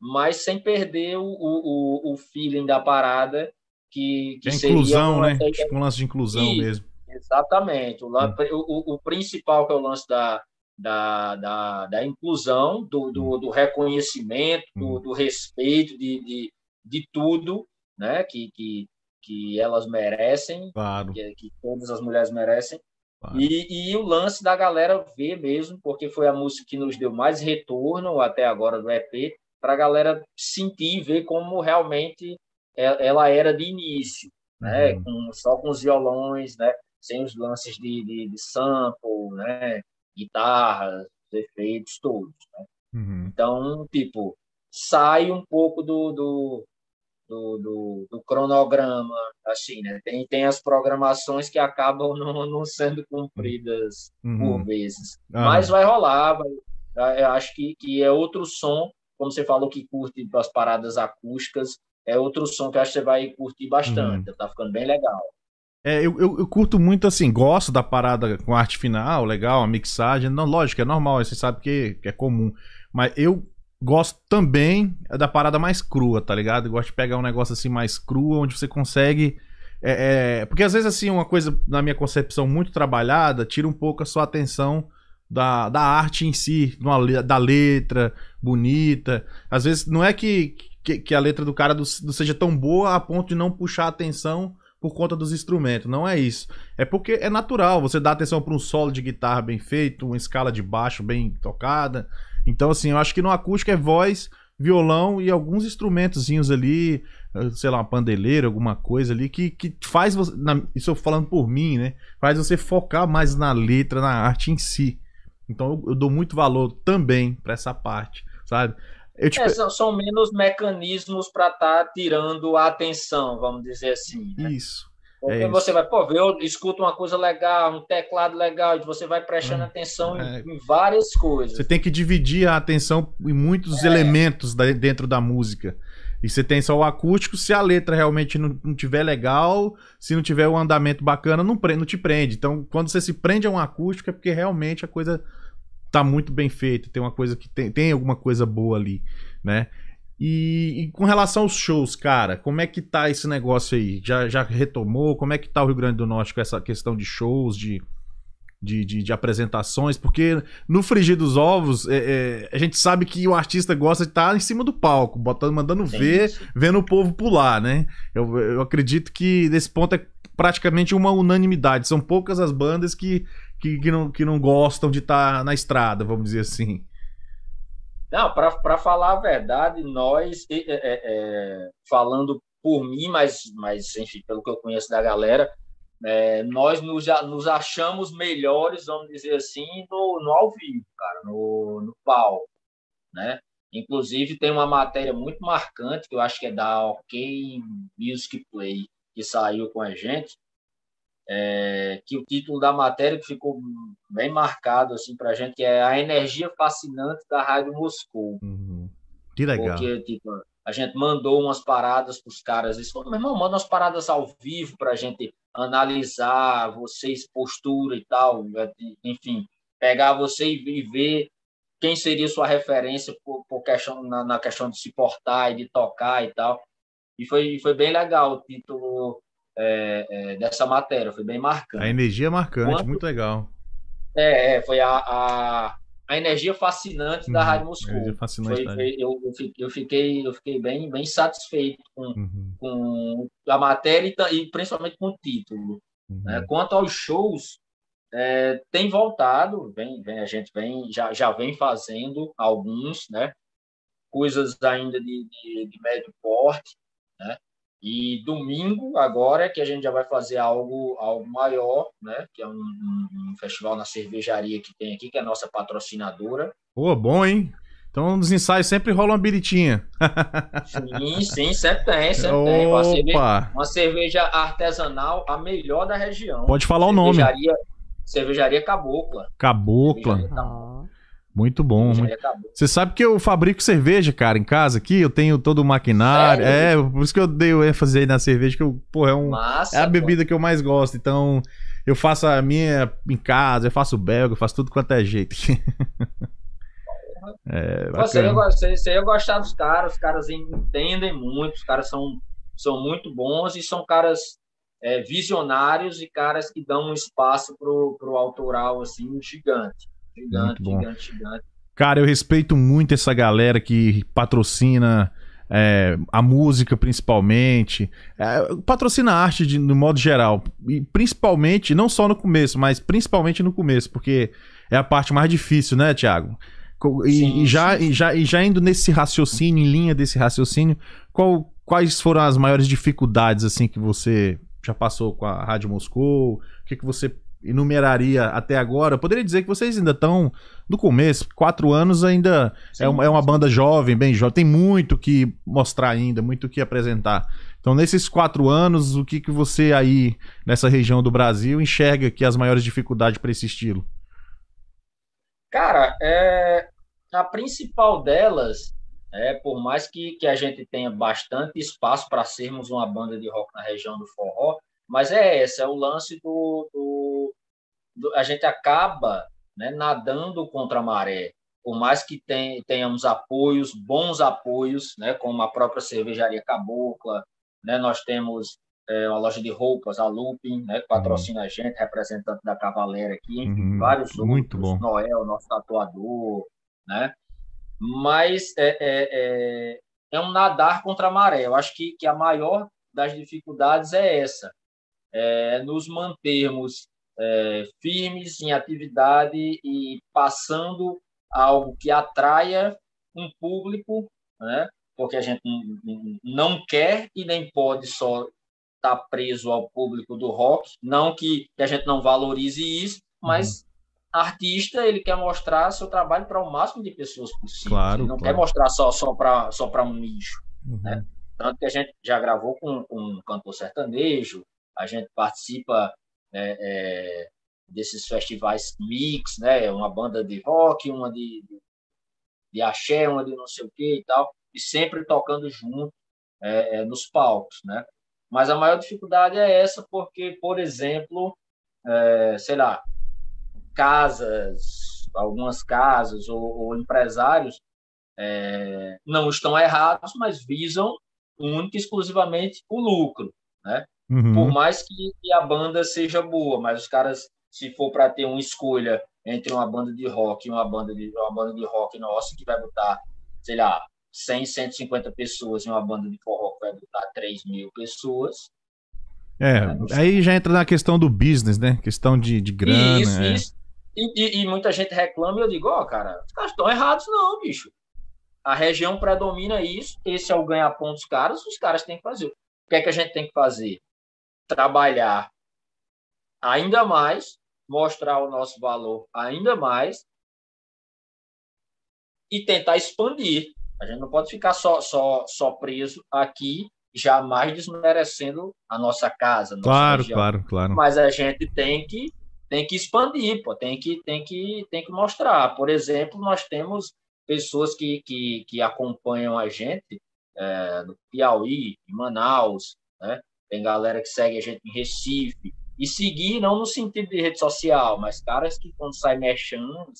C: mas sem perder o, o, o feeling da parada, que, que,
A: é inclusão, né? Tipo um lance de inclusão e, mesmo.
C: Exatamente. O, hum. o, o, principal que é o lance da, da, da, da inclusão, do, do, hum. do reconhecimento, do, hum. do, respeito de, de, de tudo né? que, que, que elas merecem,
A: claro.
C: que, que todas as mulheres merecem. Claro. E, e o lance da galera ver mesmo, porque foi a música que nos deu mais retorno até agora do EP, para a galera sentir e ver como realmente ela era de início, né? Uhum. Com, só com os violões, né? Sem os lances de, de, de sample, né? Guitarras, efeitos todos, né? uhum. Então, tipo, sai um pouco do, do, do, do, do, cronograma, assim, né? Tem, tem as programações que acabam não, não sendo cumpridas uhum. por vezes. Ah. Mas vai rolar, vai, eu acho que, que é outro som como você falou que curte as paradas acústicas, é outro som que acho que você vai curtir bastante. Uhum. Tá ficando bem legal.
A: É, eu, eu, eu, curto muito assim, gosto da parada com arte final, legal, a mixagem. Não, lógico, é normal, você sabe que, que é comum. Mas eu gosto também da parada mais crua, tá ligado? Eu gosto de pegar um negócio assim mais cru, onde você consegue. É, é, porque às vezes, assim, uma coisa, na minha concepção, muito trabalhada, tira um pouco a sua atenção da, da arte em si, da letra bonita. Às vezes não é que, que, que a letra do cara do, do seja tão boa a ponto de não puxar atenção por conta dos instrumentos. Não é isso. É porque é natural. Você dá atenção para um solo de guitarra bem feito, uma escala de baixo bem tocada. Então, assim, eu acho que no acústico é voz, violão e alguns instrumentozinhos ali, eh, sei lá, uma pandeleira, alguma coisa ali, que, que faz você. Na, isso eu falando por mim, né? Faz você focar mais na letra, na arte em si. Então eu, eu dou muito valor também para essa parte, sabe?
C: Eu, tipo... é, são, são, menos mecanismos para estar tá tirando a atenção, vamos dizer assim.
A: Né? Isso.
C: Porque é você vai, pô, eu escuto uma coisa legal, um teclado legal, e você vai prestando hum, atenção é. em, em, várias coisas.
A: Você tem que dividir a atenção em muitos é. elementos da, dentro da música. E você tem só o acústico, se a letra realmente não, não tiver legal, se não tiver um andamento bacana, não, não te prende. Então, quando você se prende a um acústico, é porque realmente a coisa tá muito bem feita, tem uma coisa que tem, tem alguma coisa boa ali, né? E, e, com relação aos shows, cara, como é que tá esse negócio aí? Já, já retomou? Como é que tá o Rio Grande do Norte com essa questão de shows, de, de, de, de apresentações? Porque no Frigir dos Ovos, é, é, a gente sabe que o artista gosta de estar tá em cima do palco, botando, mandando sim, ver, sim. vendo o povo pular, né? Eu, eu acredito que nesse ponto é praticamente uma unanimidade. São poucas as bandas que, que, que, não, que não gostam de estar tá na estrada, vamos dizer assim.
C: Não, para falar a verdade, nós, é, é, é, falando por mim, mas, mas enfim, pelo que eu conheço da galera, é, nós nos, nos, achamos melhores, vamos dizer assim, no, no ao vivo, cara, no, no palco, né? Inclusive, tem uma matéria muito marcante, que eu acho que é da OK Music Play, que saiu com a gente, é, que o título da matéria que ficou bem marcado assim para a gente que é a energia fascinante da rádio Moscou.
A: Uhum. Que legal.
C: Porque tipo, a gente mandou umas paradas para os caras, eles falaram, meu irmão, manda umas paradas ao vivo para a gente analisar vocês postura e tal, enfim, pegar você e ver quem seria sua referência por, por questão na, na, questão de se portar e de tocar e tal. E foi, foi bem legal o título é, é, dessa matéria, foi bem marcante.
A: A energia é marcante, Quanto, muito legal.
C: É, é foi a, a, a, energia fascinante uhum, da Rádio Moscou.
A: Fascinante
C: foi, foi, eu, eu, fiquei, eu fiquei bem, bem satisfeito com, uhum. com a matéria e, e, principalmente com o título. Uhum. Né? Quanto aos shows, é, tem voltado, vem, vem, a gente vem, já, já vem fazendo alguns, né? coisas ainda de, de, de médio porte, né? E domingo, agora, que a gente já vai fazer algo, algo maior, né? Que é um, um, um festival na cervejaria que tem aqui, que é a nossa patrocinadora.
A: Pô, bom, hein? Então, nos ensaios sempre rola uma biritinha.
C: sim, sim, sempre tem, sempre Opa. tem. Uma cerveja, uma cerveja, artesanal, a melhor da região.
A: Pode falar o nome.
C: Cervejaria Cabocla.
A: Cabocla. Cervejaria Cabocla. Muito bom. Muito... Você sabe que eu fabrico cerveja, cara, em casa aqui. Eu tenho todo o maquinário. Sério? É, por isso que eu dei o ênfase aí na cerveja, que eu, pô, é, um, Massa, é a bebida pô. que eu mais gosto. Então, eu faço a minha em casa, eu faço belga, eu faço tudo quanto é jeito.
C: é, você, você, você ia gostar dos caras, os caras entendem muito, os caras são, são muito bons e são caras é, visionários e caras que dão um espaço pro, pro autoral assim gigante. Gigante, gigante, gigante.
A: Cara, eu respeito muito essa galera que patrocina é, a música, principalmente. É, patrocina a arte de, no modo geral. E principalmente, não só no começo, mas principalmente no começo, porque é a parte mais difícil, né, Thiago? E, sim, e já, sim. E, já, e já indo nesse raciocínio, em linha desse raciocínio, qual, quais foram as maiores dificuldades assim que você já passou com a Rádio Moscou? O que, que você enumeraria até agora, eu poderia dizer que vocês ainda estão no começo, quatro anos ainda sim, é, uma, é uma banda jovem, bem jovem, tem muito que mostrar ainda, muito que apresentar. Então, nesses quatro anos, o que, que você aí, nessa região do Brasil, enxerga que as maiores dificuldades para esse estilo?
C: Cara, é, a principal delas, é, por mais que, que a gente tenha bastante espaço para sermos uma banda de rock na região do forró, mas é essa, é o lance do, do, do a gente acaba né, nadando contra a maré. Por mais que tem, tenhamos apoios, bons apoios, né, como a própria cervejaria Cabocla, né, nós temos é, uma loja de roupas, a Lupin, né, que patrocina a gente, representante da Cavaleira aqui, enfim, uhum, vários
A: muito outros, bom.
C: Noel, nosso tatuador, né? Mas é, é, é, é um nadar contra a maré. Eu acho que, que a maior das dificuldades é essa, é, nos mantermos é, firmes em atividade e passando algo que atraia um público, né? porque a gente não quer e nem pode só estar tá preso ao público do rock, não que, a gente não valorize isso, mas uhum. artista ele quer mostrar seu trabalho para o máximo de pessoas possível.
A: Claro,
C: ele não
A: claro.
C: quer mostrar só só para só para um nicho, uhum. né? Tanto que a gente já gravou com, com um cantor sertanejo, a gente participa é, é, desses festivais mix, né? Uma banda de rock, uma de, de, de axé, uma de não sei o que e tal, e sempre tocando junto, é, é, nos palcos, né? Mas a maior dificuldade é essa, porque, por exemplo, é, sei lá, casas, algumas casas ou, ou empresários é, não estão errados, mas visam única e exclusivamente o lucro, né? Uhum. Por mais que, a banda seja boa, mas os caras, se for para ter uma escolha entre uma banda de rock e uma banda de uma banda de rock nossa que vai botar, sei lá, 100, 150 pessoas em uma banda de forró que vai botar 3 mil pessoas.
A: É, aí já entra na questão do business, né? Questão de, de grana. Isso, é. isso.
C: E, e, e, muita gente reclama e eu digo, ó, oh, cara, os caras estão errados não, bicho. A região predomina isso, esse é o ganha-pão dos caras, os caras têm que fazer. O que é que a gente tem que fazer? Trabalhar ainda mais, mostrar o nosso valor ainda mais e tentar expandir. A gente não pode ficar só, só, só preso aqui, jamais desmerecendo a nossa casa. Nossa
A: claro, região. claro, claro.
C: Mas a gente tem que tem que expandir, pô, tem que tem que tem que mostrar. Por exemplo, nós temos pessoas que, que, que acompanham a gente é, no Piauí, em Manaus, né? Tem galera que segue a gente em Recife. E seguir não no sentido de rede social, mas caras que quando sai mexendo,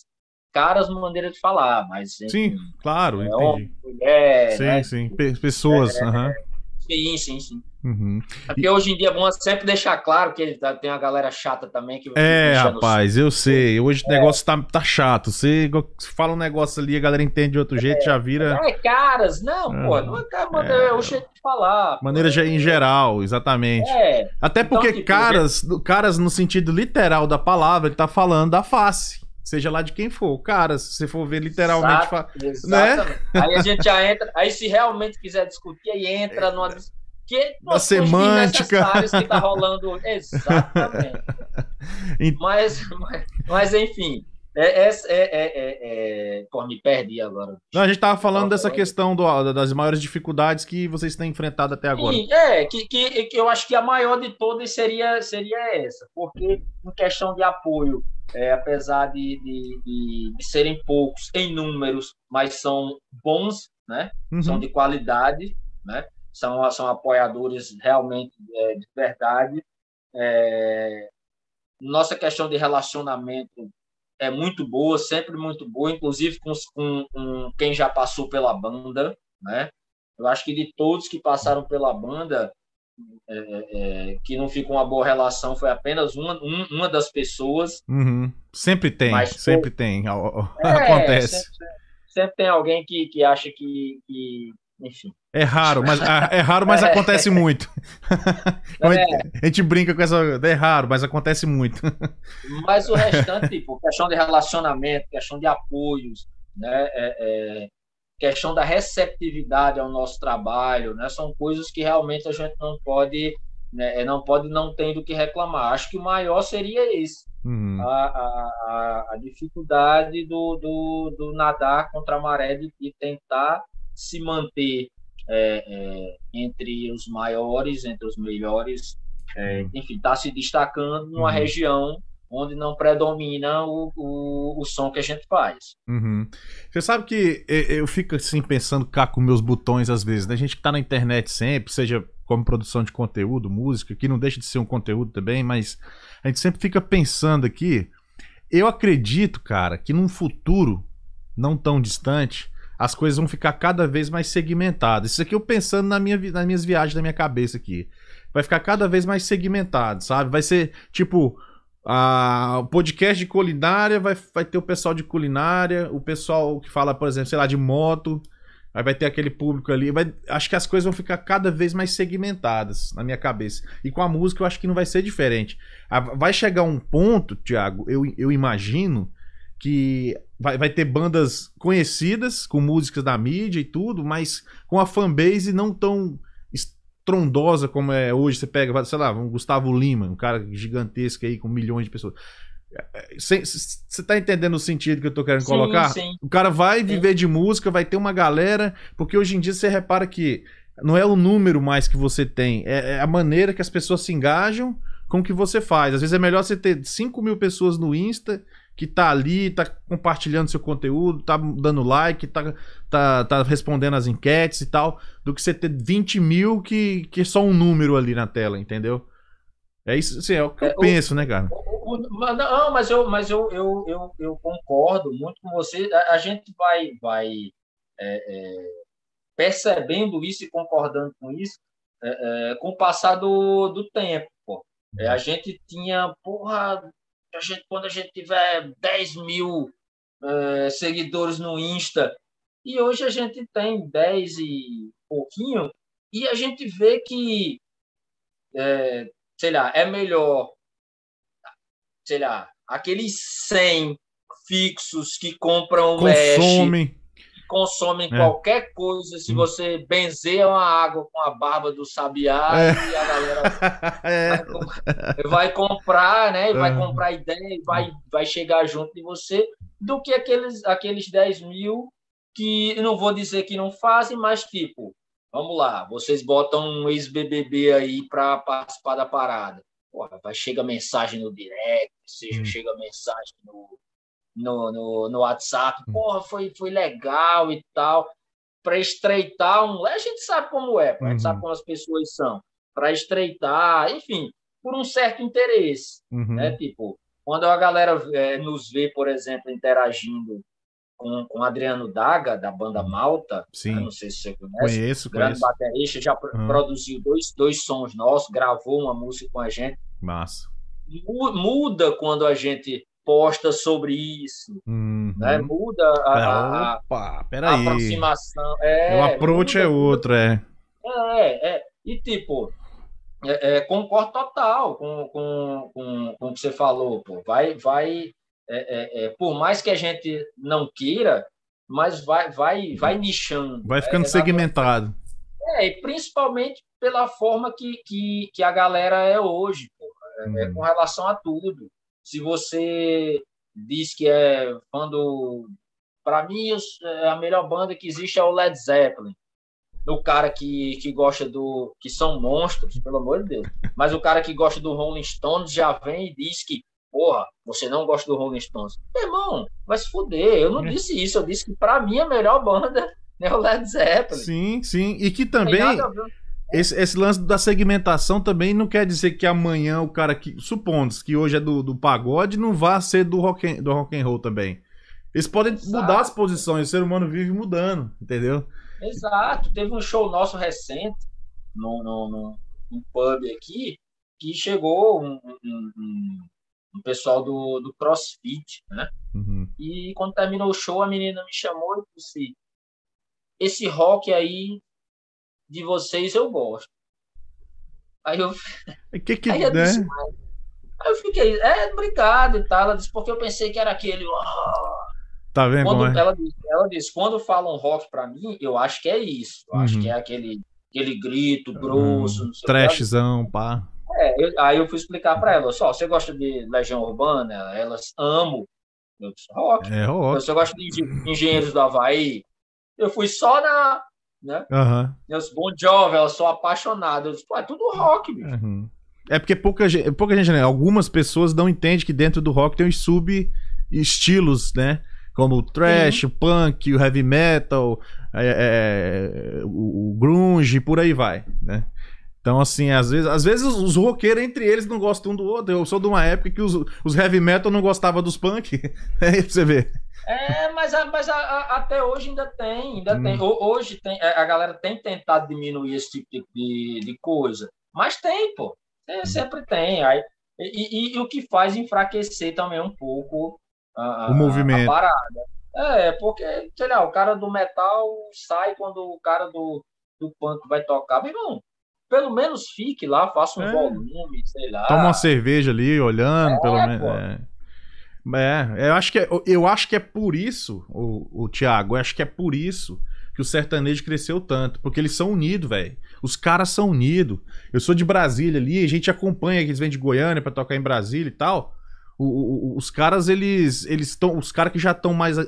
C: caras maneira de falar, mas
A: sim, claro,
C: é, homem, mulher,
A: sim, né? sim, pessoas, é, uhum.
C: sim, sim, sim. Uhum. Porque hoje em dia é bom sempre deixar claro que tá, tem uma galera chata também que
A: É, rapaz, eu sei. Hoje o é. negócio tá, tá chato. Você fala um negócio ali, a galera entende de outro jeito, é. já vira.
C: É, caras, não, ah, pô, não é, cara, é, o jeito de falar.
A: Maneira
C: pô.
A: em geral, exatamente. É. Até então, porque então, tipo, caras, caras, no sentido literal da palavra, ele tá falando da face. Seja lá de quem for. Cara, se você for ver literalmente. Exato, fa...
C: Né? Aí a gente já entra. Aí, se realmente quiser discutir, aí entra numa
A: que na semântica
C: que tá rolando exatamente. mas, mas, mas, enfim, é, é, é, é, Pô, me perdi agora.
A: Não, a gente tava falando dessa questão do, das maiores dificuldades que vocês têm enfrentado até agora. Sim,
C: é, que, que, que eu acho que a maior de todas seria, seria essa, porque em questão de apoio, é, apesar de, de, de, de, serem poucos em números, mas são bons, né? Uhum. São de qualidade, né? São, são apoiadores realmente é, de verdade. É, nossa questão de relacionamento é muito boa, sempre muito boa, inclusive com, com, com, quem já passou pela banda, né? Eu acho que de todos que passaram pela banda, é, é, que não ficou uma boa relação foi apenas uma, um, uma das pessoas.
A: Uhum. Sempre tem, Mas, sempre pô, tem. É, Acontece.
C: Sempre, sempre, tem alguém que, que acha que, que enfim.
A: É raro, mas ah, é raro, mas é. acontece muito. É. A gente brinca com essa. É raro, mas acontece muito.
C: Mas o restante, tipo, questão de relacionamento, questão de apoios, né? É, é, questão da receptividade ao nosso trabalho, né? São coisas que realmente a gente não pode, né? É, não pode não tem do que reclamar. Acho que o maior seria esse. Uhum. A, a, a, dificuldade do, do, do nadar contra a maré de tentar se manter é, é, entre os maiores, entre os melhores, é, uhum. enfim, está se destacando numa uhum. região onde não predomina o, o, o, som que a gente faz.
A: Uhum. Você sabe que eu fico assim pensando cá com meus botões às vezes, né? A gente que tá na internet sempre, seja como produção de conteúdo, música, que não deixa de ser um conteúdo também, mas a gente sempre fica pensando aqui. Eu acredito, cara, que num futuro não tão distante, as coisas vão ficar cada vez mais segmentadas. Isso aqui eu pensando na minha, nas minhas viagens da minha cabeça aqui. Vai ficar cada vez mais segmentado, sabe? Vai ser tipo. O podcast de culinária vai, vai ter o pessoal de culinária, o pessoal que fala, por exemplo, sei lá, de moto. Aí vai ter aquele público ali. Vai, acho que as coisas vão ficar cada vez mais segmentadas na minha cabeça. E com a música eu acho que não vai ser diferente. Vai chegar um ponto, Thiago, eu, eu imagino, que vai, vai ter bandas conhecidas, com músicas da mídia e tudo, mas com a fanbase não tão estrondosa como é hoje. Você pega, sei lá, um Gustavo Lima, um cara gigantesco aí com milhões de pessoas. Você tá entendendo o sentido que eu tô querendo sim, colocar? Sim. O cara vai viver de música, vai ter uma galera, porque hoje em dia você repara que não é o número mais que você tem, é, é a maneira que as pessoas se engajam com o que você faz. Às vezes é melhor você ter 5 mil pessoas no Insta que tá ali, tá compartilhando seu conteúdo, tá dando like, tá, tá, tá respondendo as enquetes e tal, do que você ter 20 mil que, que é só um número ali na tela, entendeu? É isso, assim, é o que eu
C: É, o-
A: penso, né, cara?
C: O- o- mas Não, mas eu, mas eu, eu, eu, eu concordo muito com você. A, a gente vai, vai é, é, percebendo isso e concordando com isso é, é, com o passar do, do tempo. Pô. É, a gente tinha, porra, a gente, quando a gente tiver 10 mil é, seguidores no Insta, e hoje a gente tem 10 e pouquinho, e a gente vê que, é, sei lá, é melhor sei lá, aqueles 100 fixos que compram mesh,
A: Consome.
C: Consomem
A: É.
C: qualquer coisa, se
A: Hum.
C: você benzer uma água com a barba do sabiá
A: É.
C: e a galera
A: é,
C: vai, com- vai comprar, né? Vai comprar ideia e vai, vai chegar junto de você, do que aqueles, aqueles 10 mil que não vou dizer que não fazem, mas tipo, vamos lá, vocês botam um ex-BBB aí para participar da parada. Porra, vai chega mensagem no direct, seja
A: Hum.
C: chega mensagem no, no, no, no WhatsApp,
A: Hum.
C: porra, foi, foi legal e tal. Para estreitar um. A gente sabe como é, a gente
A: Uhum.
C: sabe como as pessoas são. Para estreitar, enfim, por um certo interesse
A: uhum.
C: né? Tipo, quando a galera é, nos vê, por exemplo, interagindo com, com Adriano Daga, da banda Malta, né?
A: Sim,
C: não sei se você conhece,
A: conheço,
C: grande
A: conheço.
C: baterista, já
A: Uhum.
C: produziu dois, dois sons nossos, gravou uma música com a gente.
A: Massa.
C: Mu- Muda quando a gente posta sobre isso,
A: Uhum.
C: né? Muda a,
A: Opa,
C: a aproximação. É,
A: o approach
C: muda,
A: é outro, é.
C: É, é. E tipo, é, é, concordo total com, com, com, com o que você falou, pô. Vai, vai, é, é, é, por mais que a gente não queira, mas vai, vai, vai nichando.
A: Vai ficando
C: é,
A: segmentado.
C: É, e principalmente pela forma que, que, que a galera é hoje, pô. É, é
A: Uhum.
C: com relação a tudo. Se você diz que é fã do. Para mim, é, a melhor banda que existe é o Led Zeppelin. O cara que, que gosta do. que são monstros, pelo amor de Deus. Mas o cara que gosta do Rolling Stones já vem e diz que, porra, você não gosta do Rolling Stones. Meu irmão, vai se fuder. Eu não
A: É.
C: disse isso. Eu disse que para mim a melhor banda é o Led Zeppelin.
A: Sim, sim. E que também. Esse, esse lance da segmentação também não quer dizer que amanhã o cara que. Supondo que hoje é do, do pagode, não vá ser do rock, and, do rock and roll também. Eles podem
C: Exato.
A: mudar as posições, o ser humano vive mudando, entendeu?
C: Exato. Teve um show nosso recente, num, num, num, num pub aqui, que chegou um, um, um- um pessoal do, do CrossFit, né?
A: Uhum.
C: E quando terminou o show, a menina me chamou e disse: Esse rock aí de vocês eu gosto. Aí eu,
A: que que,
C: aí eu
A: né?
C: disse, aí eu fiquei, é, obrigado e tal. Ela disse, porque eu pensei que era aquele. "Ah".
A: Tá vendo
C: Quando
A: é?
C: ela, disse, ela disse, quando falam rock pra mim, eu acho que é isso. Eu acho
A: Uhum.
C: que é aquele, aquele grito grosso.
A: Hum,
C: não sei o que.
A: trashzão, pá.
C: É, eu- aí eu fui explicar pra ela, só, você gosta de Legião Urbana? Elas amo. Eu disse, rock.
A: É rock.
C: Você gosta de Engen- Engenheiros do Havaí? Eu fui só na. Né?
A: Aham.
C: Eu disse, Bon Jovi, eu sou apaixonado. Eu disse, pô, é tudo rock, bicho.
A: Uhum. É porque pouca gente, pouca gente, né? Algumas pessoas não entendem que dentro do rock tem os sub-estilos, né? Como o thrash, o punk, o heavy metal, é, é, o, o grunge, por aí vai, né? Então, assim, às vezes, às vezes os roqueiros entre eles não gostam um do outro. Eu sou de uma época que os, os heavy metal não gostavam dos punk. É pra você ver.
C: É, mas, mas a- a- até hoje ainda tem, ainda
A: Hum.
C: tem. Ho- Hoje tem, a a galera tem tentado diminuir esse tipo de, de, coisa. Mas tem, pô. Tem- sempre tem. Aí, e, e- e o que faz enfraquecer também um pouco a, a-
A: O movimento.
C: a parada. É, porque, sei lá, o cara do metal sai quando o cara do, do punk vai tocar. Meu irmão, pelo menos fique lá, faça um
A: É.
C: volume, sei lá.
A: Toma uma cerveja ali, olhando,
C: É,
A: pelo menos. É. É, eu acho que é, eu acho que é por isso, o, o Thiago, eu acho que é por isso que o sertanejo cresceu tanto, porque eles são unidos, velho. Os caras são unidos. Eu sou de Brasília ali, a gente acompanha que eles vêm de Goiânia pra tocar em Brasília e tal. O- o- os caras, eles eles estão, os caras que já estão mais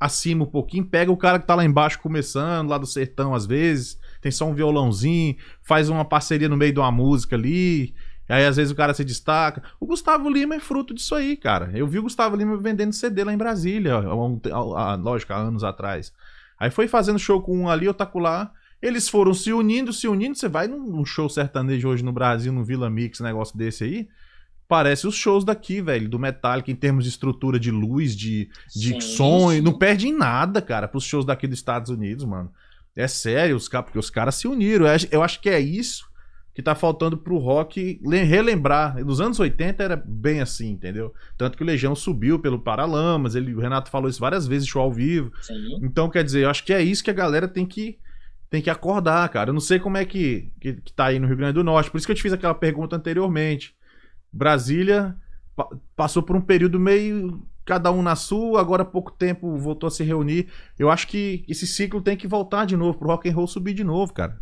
A: acima um pouquinho, pega o cara que tá lá embaixo começando, lá do sertão às vezes, tem só um violãozinho, faz uma parceria no meio de uma música ali Aí às vezes o cara se destaca. O Gustavo Lima é fruto disso aí, cara. Eu vi o Gustavo Lima vendendo CD lá em Brasília, lógico, há anos atrás. Aí foi fazendo show com um ali, outro lá. Eles foram se unindo, se unindo. Você vai num show sertanejo hoje no Brasil, no Vila Mix, negócio desse aí. Parece os shows daqui, velho, do Metallica, em termos de estrutura de luz, de, de
C: Sim,
A: som. Não perde em nada, cara, pros shows daqui dos Estados Unidos, mano. É sério, os, ca- porque os caras se uniram. Eu acho- que é isso que tá faltando pro rock le- relembrar. Nos anos 80 era bem assim, entendeu? Tanto que o Legião subiu pelo Paralamas, ele, o Renato falou isso várias vezes, show ao vivo.
C: Sim.
A: Então, quer dizer, eu acho que é isso que a galera tem que, tem que acordar, cara. Eu não sei como é que, que, que tá aí no Rio Grande do Norte. Por isso que eu te fiz aquela pergunta anteriormente. Brasília pa- passou por um período meio. Cada um na sua, agora há pouco tempo voltou a se reunir. Eu acho que esse ciclo tem que voltar de novo, pro rock and roll subir de novo, cara.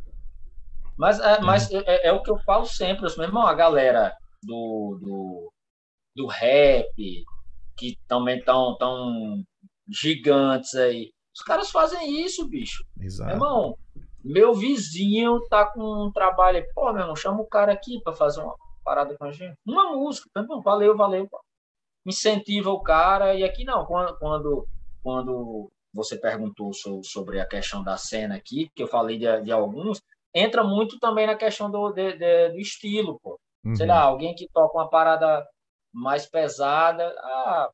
C: Mas, é, mas é, é o que eu falo sempre, meu irmão, a galera do, do, do rap, que também estão tão gigantes aí, os caras fazem isso, bicho. Meu
A: Exato.
C: irmão, meu vizinho tá com um trabalho aí, pô, meu irmão, chama o cara aqui para fazer uma parada com a gente. Uma música, meu irmão, valeu, valeu. pô. Incentiva o cara, e aqui não, quando, quando, quando você perguntou so- sobre a questão da cena aqui, que eu falei de, de alguns, entra muito também na questão do, de- de- do estilo, pô. Sei
A: Uhum.
C: lá, alguém que toca uma parada mais pesada, ah,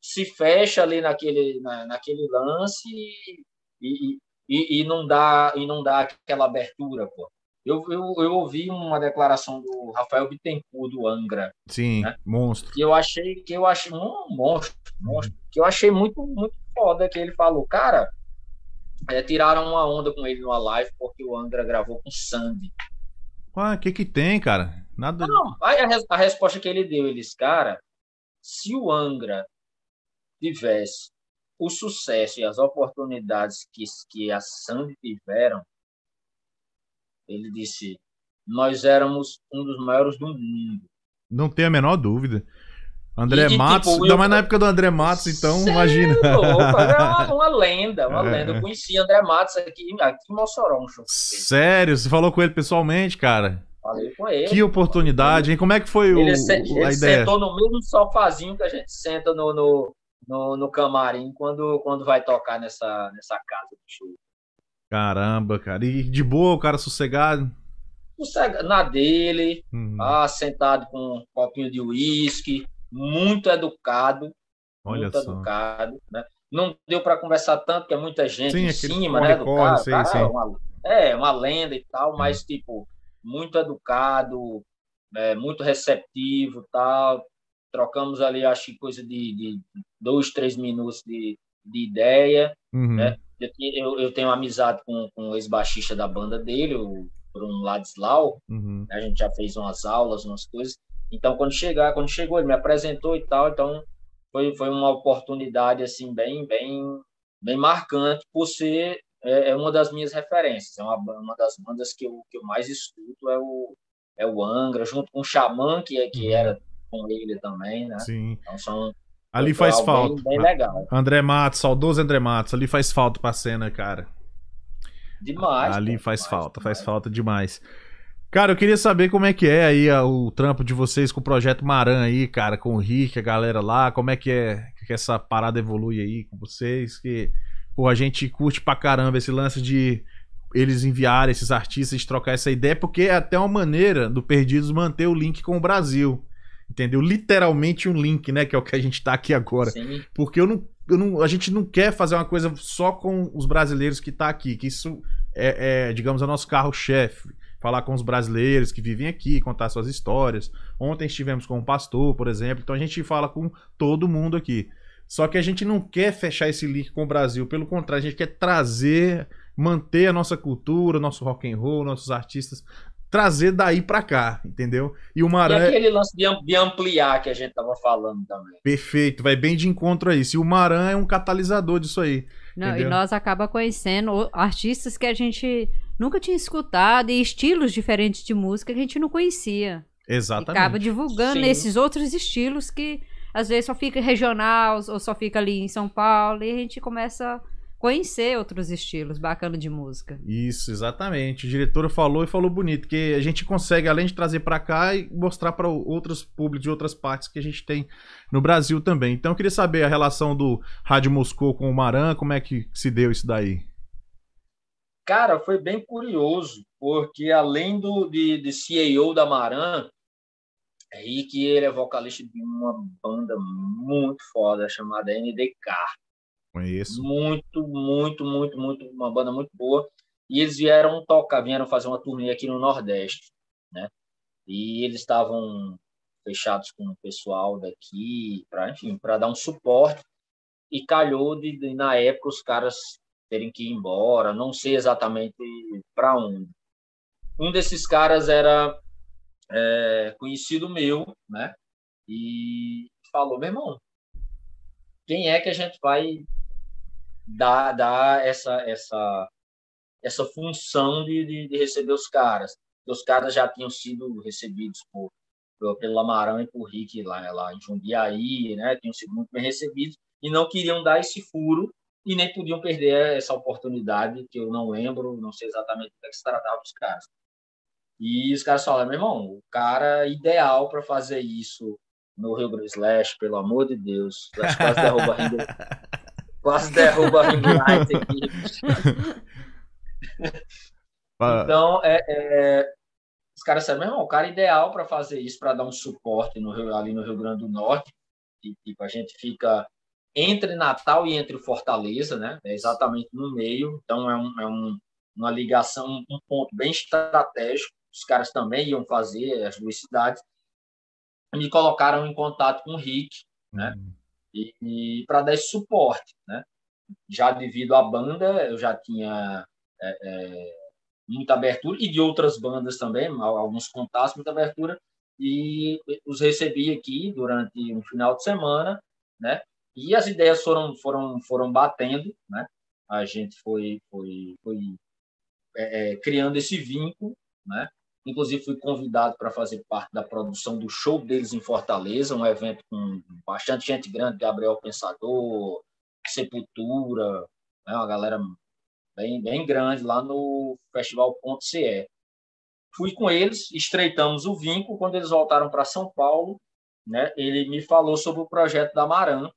C: se fecha ali naquele, na, naquele lance e, e, e, e não dá, e não dá aquela abertura, pô. Eu, eu, eu ouvi uma declaração do Rafael Bittencourt, do Angra,
A: Sim,
C: né?
A: monstro.
C: que eu achei que eu achei um monstro, monstro, que eu achei muito muito foda que ele falou, cara, é, tiraram uma onda com ele numa live porque o Angra gravou com Sandy.
A: Ah, o que que tem, cara? Nada.
C: Não, aí a, res- a resposta que ele deu, eles, cara, se o Angra tivesse o sucesso e as oportunidades que, que a Sandy tiveram, ele disse, nós éramos um dos maiores do mundo.
A: Não tem a menor dúvida. André
C: E- e,
A: Matos,
C: tipo,
A: ainda
C: eu-
A: mais na época do André Matos, então,
C: Cê
A: imagina.
C: é louco, é uma, uma lenda, uma
A: É.
C: lenda. Eu conheci André Matos aqui, aqui em Mossoró, um show.
A: Sério, você falou com ele pessoalmente, cara?
C: Falei com ele.
A: Que oportunidade, hein? Como é que foi o,
C: Ele, se-
A: o-
C: ele
A: a ideia?
C: sentou no mesmo sofazinho que a gente senta no, no, no, no camarim quando, quando vai tocar nessa, nessa casa do show.
A: Caramba, cara. E de boa, o cara sossegado.
C: Sossega- Na dele,
A: Uhum.
C: ah, sentado com um copinho de uísque, muito educado,
A: Olha
C: muito
A: só.
C: educado, né? Não deu para conversar tanto, porque é muita gente
A: Sim,
C: em cima, né, do cara.
A: sei,
C: cara
A: sei.
C: É, uma, é uma lenda e tal, mas tipo muito educado, é, muito receptivo, tal. Trocamos ali, acho que coisa de, de dois, três minutos de, de ideia.
A: Uhum.
C: né? Eu, eu, tenho amizade com, com o ex-baixista da banda dele, o Bruno Ladislau.
A: Uhum.
C: A gente já fez umas aulas, umas coisas. Então, quando chegar, quando chegou, ele me apresentou e tal. Então, foi, foi uma oportunidade assim bem, bem, bem marcante por ser é, é uma das minhas referências. É uma, uma das bandas que eu, que eu mais escuto é o é o Angra, junto com o Xamã, que, é, que
A: Uhum.
C: era com ele também, né?
A: Sim.
C: Então, são
A: Ali
C: foi
A: faz falta.
C: Bem, bem legal.
A: André Matos, saudoso André Matos, ali faz falta pra cena, cara.
C: Demais.
A: ali faz
C: demais,
A: falta, faz
C: demais.
A: falta demais. Cara, eu queria saber como é que é aí o trampo de vocês com o projeto Maran aí, cara, com o Rick, a galera lá, como é que é que essa parada evolui aí com vocês, que pô, a gente curte pra caramba esse lance de eles enviarem esses artistas, de trocar essa ideia, porque é até uma maneira do Perdidos manter o link com o Brasil. Entendeu? Literalmente um link, né? Que é o que a gente tá aqui agora.
C: Sim,
A: Porque eu não, eu não- a gente não quer fazer uma coisa só com os brasileiros que tá aqui, que isso é, é, digamos, é o nosso carro-chefe. Falar com os brasileiros que vivem aqui, contar suas histórias. Ontem estivemos com um pastor, por exemplo, então a gente fala com todo mundo aqui. Só que a gente não quer fechar esse link com o Brasil, pelo contrário, a gente quer trazer, manter a nossa cultura, nosso rock and roll, nossos artistas, trazer daí pra cá, entendeu? E o
C: E
A: Maran é
C: aquele lance de am- de ampliar que a gente estava falando também.
A: perfeito, vai bem de encontro a isso. E o Maran é um catalisador disso aí.
B: Não,
A: Entendeu?
B: e nós acaba conhecendo artistas que a gente nunca tinha escutado e estilos diferentes de música que a gente não conhecia. E
A: Exatamente.
B: acaba divulgando
C: Sim.
B: esses outros estilos que às vezes só fica regional ou só fica ali em São Paulo e a gente começa a conhecer outros estilos bacanas de música.
A: Isso, exatamente. O diretor falou e falou bonito, que a gente consegue, além de trazer para cá, e mostrar para outros públicos de outras partes que a gente tem no Brasil também. Então eu queria saber a relação do Rádio Moscou com o Maran, como é que se deu isso daí?
C: Cara, foi bem curioso, porque além do de, de CEO da Maran, Rick ele é vocalista de uma banda muito foda chamada NDK.
A: Conheço.
C: Muito, muito, muito, muito, uma banda muito boa. E eles vieram tocar, vieram fazer uma turnê aqui no Nordeste, né? E eles estavam fechados com o pessoal daqui, para enfim, para dar um suporte. E calhou de, de, na época os caras terem que ir embora, não sei exatamente para onde. Um desses caras era é, conhecido meu, né? E falou, meu irmão, quem é que a gente vai dar, dar essa, essa, essa função de, de, de receber os caras. Os caras já tinham sido recebidos por, pelo Amarão e por Rick lá, lá em Jundiaí, né? tinham sido muito bem recebidos e não queriam dar esse furo e nem podiam perder essa oportunidade, que eu não lembro, não sei exatamente do que, é que se tratava dos caras. E os caras falaram, meu irmão, o cara ideal para fazer isso no Rio Grande Slash, pelo amor de Deus, quase derruba Quase derruba a ring light aqui. então, é, é, os caras sabem, o cara ideal para fazer isso, para dar um suporte no Rio, ali no Rio Grande do Norte. E, tipo, a gente fica entre Natal e entre Fortaleza, né? É exatamente no meio. Então, é, um, é um, uma ligação, um ponto bem estratégico. Os caras também iam fazer as duas cidades. Me colocaram em contato com o Rick, né? Uhum e, e para dar esse suporte, né? Já devido à banda, eu já tinha é, é, muita abertura e de outras bandas também, alguns contatos, muita abertura e os recebi aqui durante um final de semana, né? E as ideias foram foram foram batendo, né? A gente foi foi foi é, é criando esse vínculo, né? Inclusive, fui convidado para fazer parte da produção do show deles em Fortaleza, um evento com bastante gente grande, Gabriel Pensador, Sepultura, né, uma galera bem, bem grande lá no Festival.ce. Fui com eles, estreitamos o vínculo. Quando eles voltaram para São Paulo, né, ele me falou sobre o projeto da Maran.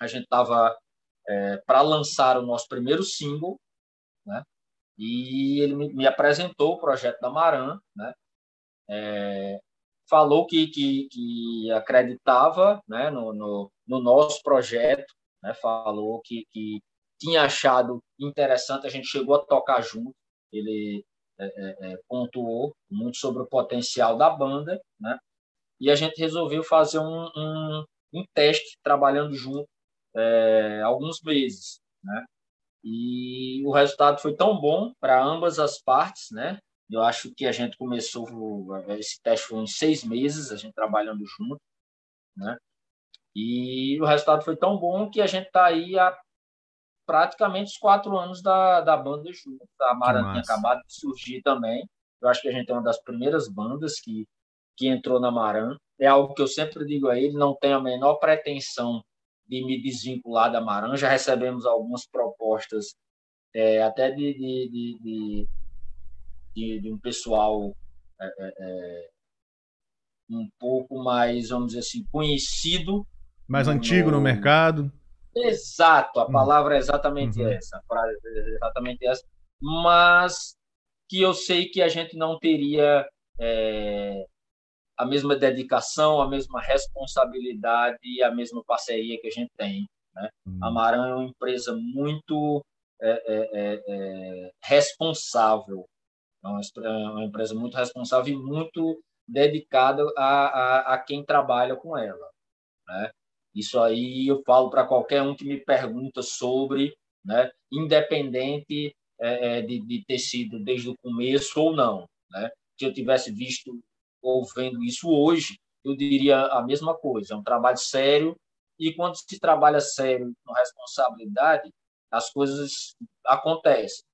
C: A gente estava é, para lançar o nosso primeiro single, né? E ele me, apresentou o projeto da Maran, né? É, falou que, que, que, acreditava né, no, no, no nosso projeto, né? falou que, que tinha achado interessante, a gente chegou a tocar junto, ele é, é, é pontuou muito sobre o potencial da banda, né? e a gente resolveu fazer um, um, um teste trabalhando junto é, alguns meses, né? E o resultado foi tão bom para ambas as partes, né? Eu acho que a gente começou esse teste foi em seis meses, a gente trabalhando junto, né? E o resultado foi tão bom que a gente está aí há praticamente os quatro anos da, da banda junto. A Mara tinha acabado de surgir também. Eu acho que a gente é uma das primeiras bandas que, que entrou na Maran. É algo que eu sempre digo a ele, não tenho a menor pretensão de me desvincular da Maran. Já recebemos algumas propostas, é, até de, de, de, de, um pessoal é, é, é, um pouco mais, vamos dizer assim, conhecido.
A: Mais no, antigo no mercado.
C: Exato, a hum. palavra é exatamente uhum. essa, a frase é exatamente essa, mas que eu sei que a gente não teria é, a mesma dedicação, a mesma responsabilidade e a mesma parceria que a gente tem. Né? Hum. A Maran é uma empresa muito é, é, é, é responsável, é uma, é uma, empresa muito responsável e muito dedicada a, a, a quem trabalha com ela. Né? Isso aí eu falo para qualquer um que me pergunta sobre, né? independente de, de ter sido desde o começo ou não. Né? Se eu tivesse visto ou vendo isso hoje, eu diria a mesma coisa. É um trabalho sério e quando se trabalha sério com responsabilidade, as coisas acontecem.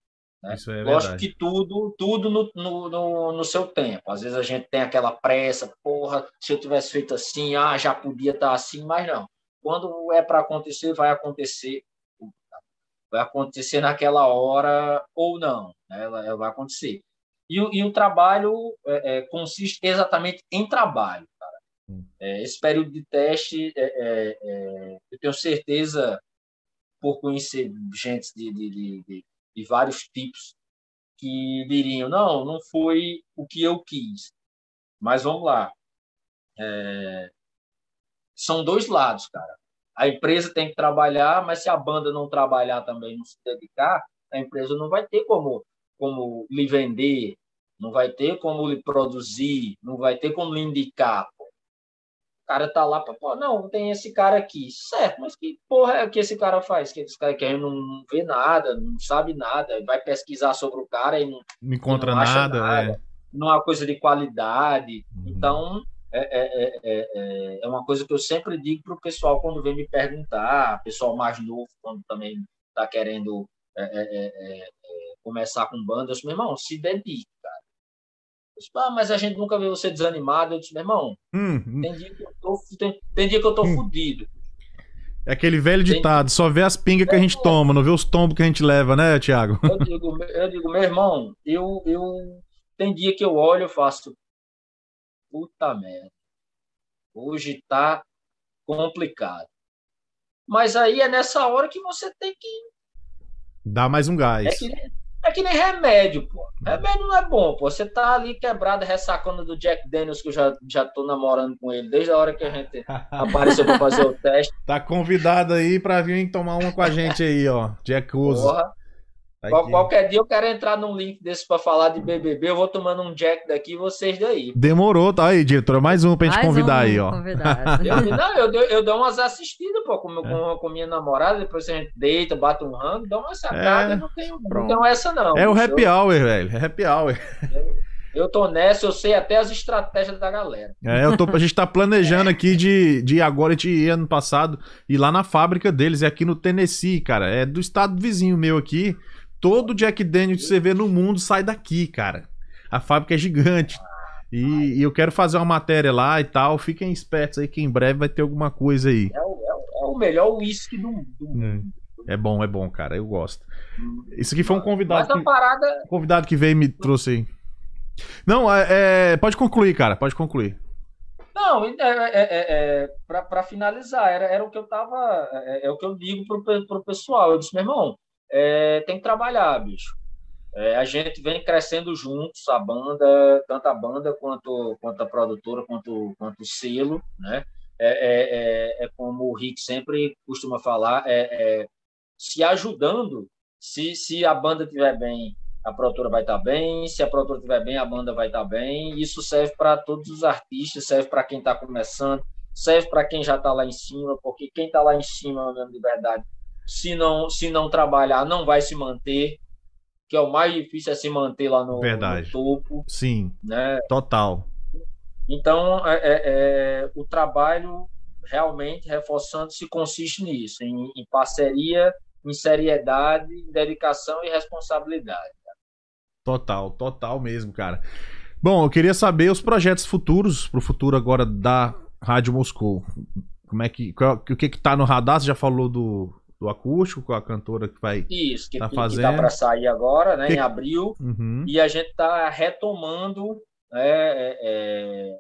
C: Né? Isso é Lógico verdade. que tudo, tudo no, no, no, seu tempo. Às vezes a gente tem aquela pressa, porra, se eu tivesse feito assim, ah, já podia estar assim, mas não. Quando é para acontecer, vai acontecer. vai acontecer naquela hora ou não, né? vai acontecer. E, e o trabalho é, é, consiste exatamente em trabalho, cara. Hum. É, esse período de teste, é, é, é, eu tenho certeza, por conhecer gente de, de, de, de vários tipos, que diriam, não, não foi o que eu quis. Mas vamos lá. são dois lados, cara. A empresa tem que trabalhar, mas se a banda não trabalhar também, não se dedicar, a empresa não vai ter como como lhe vender, não vai ter como lhe produzir, não vai ter como lhe indicar. Pô. O cara tá lá para, pô, não, tem esse cara aqui, certo, mas que porra é que esse cara faz? Que esse cara que não vê nada, não sabe nada, vai pesquisar sobre o cara e não,
A: não encontra não nada, nada. É.
C: não é uma coisa de qualidade. Uhum. Então, é, é, é, é, uma coisa que eu sempre digo para o pessoal quando vem me perguntar, pessoal mais novo, quando também está querendo começar com banda, eu disse, meu irmão, se dedique, cara. Eu disse, ah, mas a gente nunca vê você desanimado. Eu disse, meu irmão, hum, tem, dia que eu tô, tem, tem dia que eu tô hum. fudido.
A: É aquele velho ditado, só vê as pingas que a gente toma, não vê os tombos que a gente leva, né, Tiago?
C: Eu digo, eu digo, meu irmão, eu, eu tem dia que eu olho e faço, puta merda, hoje tá complicado. Mas aí é nessa hora que você tem que.
A: Dá mais um gás.
C: É que, é que nem remédio, pô. Remédio não é bom, pô. Você tá ali quebrado, ressacando do Jack Daniels, que eu já, já tô namorando com ele desde a hora que a gente apareceu pra fazer o teste.
A: Tá convidado aí pra vir tomar uma com a gente aí, ó. Jack Uso. Porra.
C: Qual, qualquer dia eu quero entrar num link desse para falar de BBB, eu vou tomando um jack daqui e vocês daí.
A: Demorou, tá aí, diretor. Mais um pra gente mais convidar um aí, ó.
C: eu, não, eu, dou, eu dou umas assistidas, pô, com, é. com, com, minha namorada, depois a gente deita, bate um rango, dá uma sacada, é, não, tenho, não essa não.
A: É o happy eu, hour, velho, é happy hour.
C: Eu, eu tô nessa, eu sei até as estratégias da galera.
A: É, eu tô, a gente tá planejando aqui de, de agora, a gente ir ano passado, ir lá na fábrica deles, é aqui no Tennessee, cara, é do estado vizinho meu aqui, Todo Jack Daniels que você vê no mundo sai daqui, cara. A fábrica é gigante. E, e, eu quero fazer uma matéria lá e tal. Fiquem espertos aí que em breve vai ter alguma coisa aí.
C: É o, é é o melhor uísque do mundo.
A: É. é. bom, é bom, cara. Eu gosto. Isso aqui foi um convidado.
C: Mas a parada...
A: Que, convidado que veio e me trouxe aí. Não, é, é, pode concluir, cara. Pode concluir.
C: Não, é, é, é para finalizar, era, era o que eu tava. É, o que eu digo pro, pro pessoal. Eu disse, meu irmão, é, tem que trabalhar, bicho. É, a gente vem crescendo juntos, a banda, tanto a banda quanto, quanto a produtora, quanto, quanto o selo, né? É, é, é, é como o Rick sempre costuma falar, é, é, se ajudando. Se, se a banda estiver bem, a produtora vai estar bem. Se a produtora estiver bem, a banda vai estar bem. Isso serve para todos os artistas, serve para quem está começando, serve para quem já está lá em cima, porque quem está lá em cima, mesmo de verdade, se não, se não trabalhar, não vai se manter. Que é o mais difícil é se manter lá no, no topo.
A: Sim. Né? Total.
C: Então, é, é, é, o trabalho realmente reforçando se consiste nisso, em, em parceria, em seriedade, em dedicação e responsabilidade.
A: Total, total mesmo, cara. Bom, eu queria saber os projetos futuros, para o futuro agora da Rádio Moscou. Como é que, qual, o que que tá no radar? Você já falou do, do acústico, com a cantora que vai
C: Isso, que, tá fazendo. que para sair agora, né, que... em abril,
A: uhum.
C: e a gente está retomando né, é, é,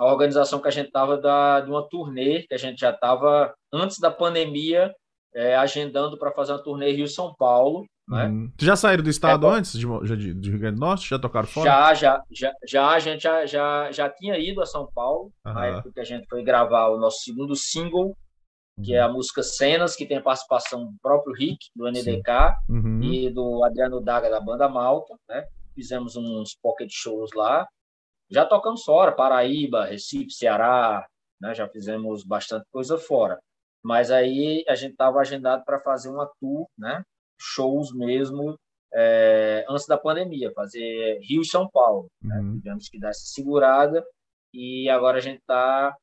C: a organização que a gente estava de uma turnê, que a gente já estava, antes da pandemia, é, agendando para fazer uma turnê Rio-São Paulo, né? Uhum.
A: já saíram do estado é, antes de, de, de, Rio Grande do Norte? Já tocaram fora?
C: Já, já, já, já a gente já, já, já tinha ido a São Paulo, uhum. na época que a gente foi gravar o nosso segundo single, que é a música Cenas, que tem a participação do próprio Rick, do NDK, uhum. e do Adriano Daga, da banda Malta, né? Fizemos uns pocket shows lá. Já tocamos fora, Paraíba, Recife, Ceará, né? Já fizemos bastante coisa fora. Mas aí a gente estava agendado para fazer uma tour, né? Shows mesmo, é, antes da pandemia, fazer Rio e São Paulo. Né? Uhum. Tivemos que dar essa segurada e agora a gente está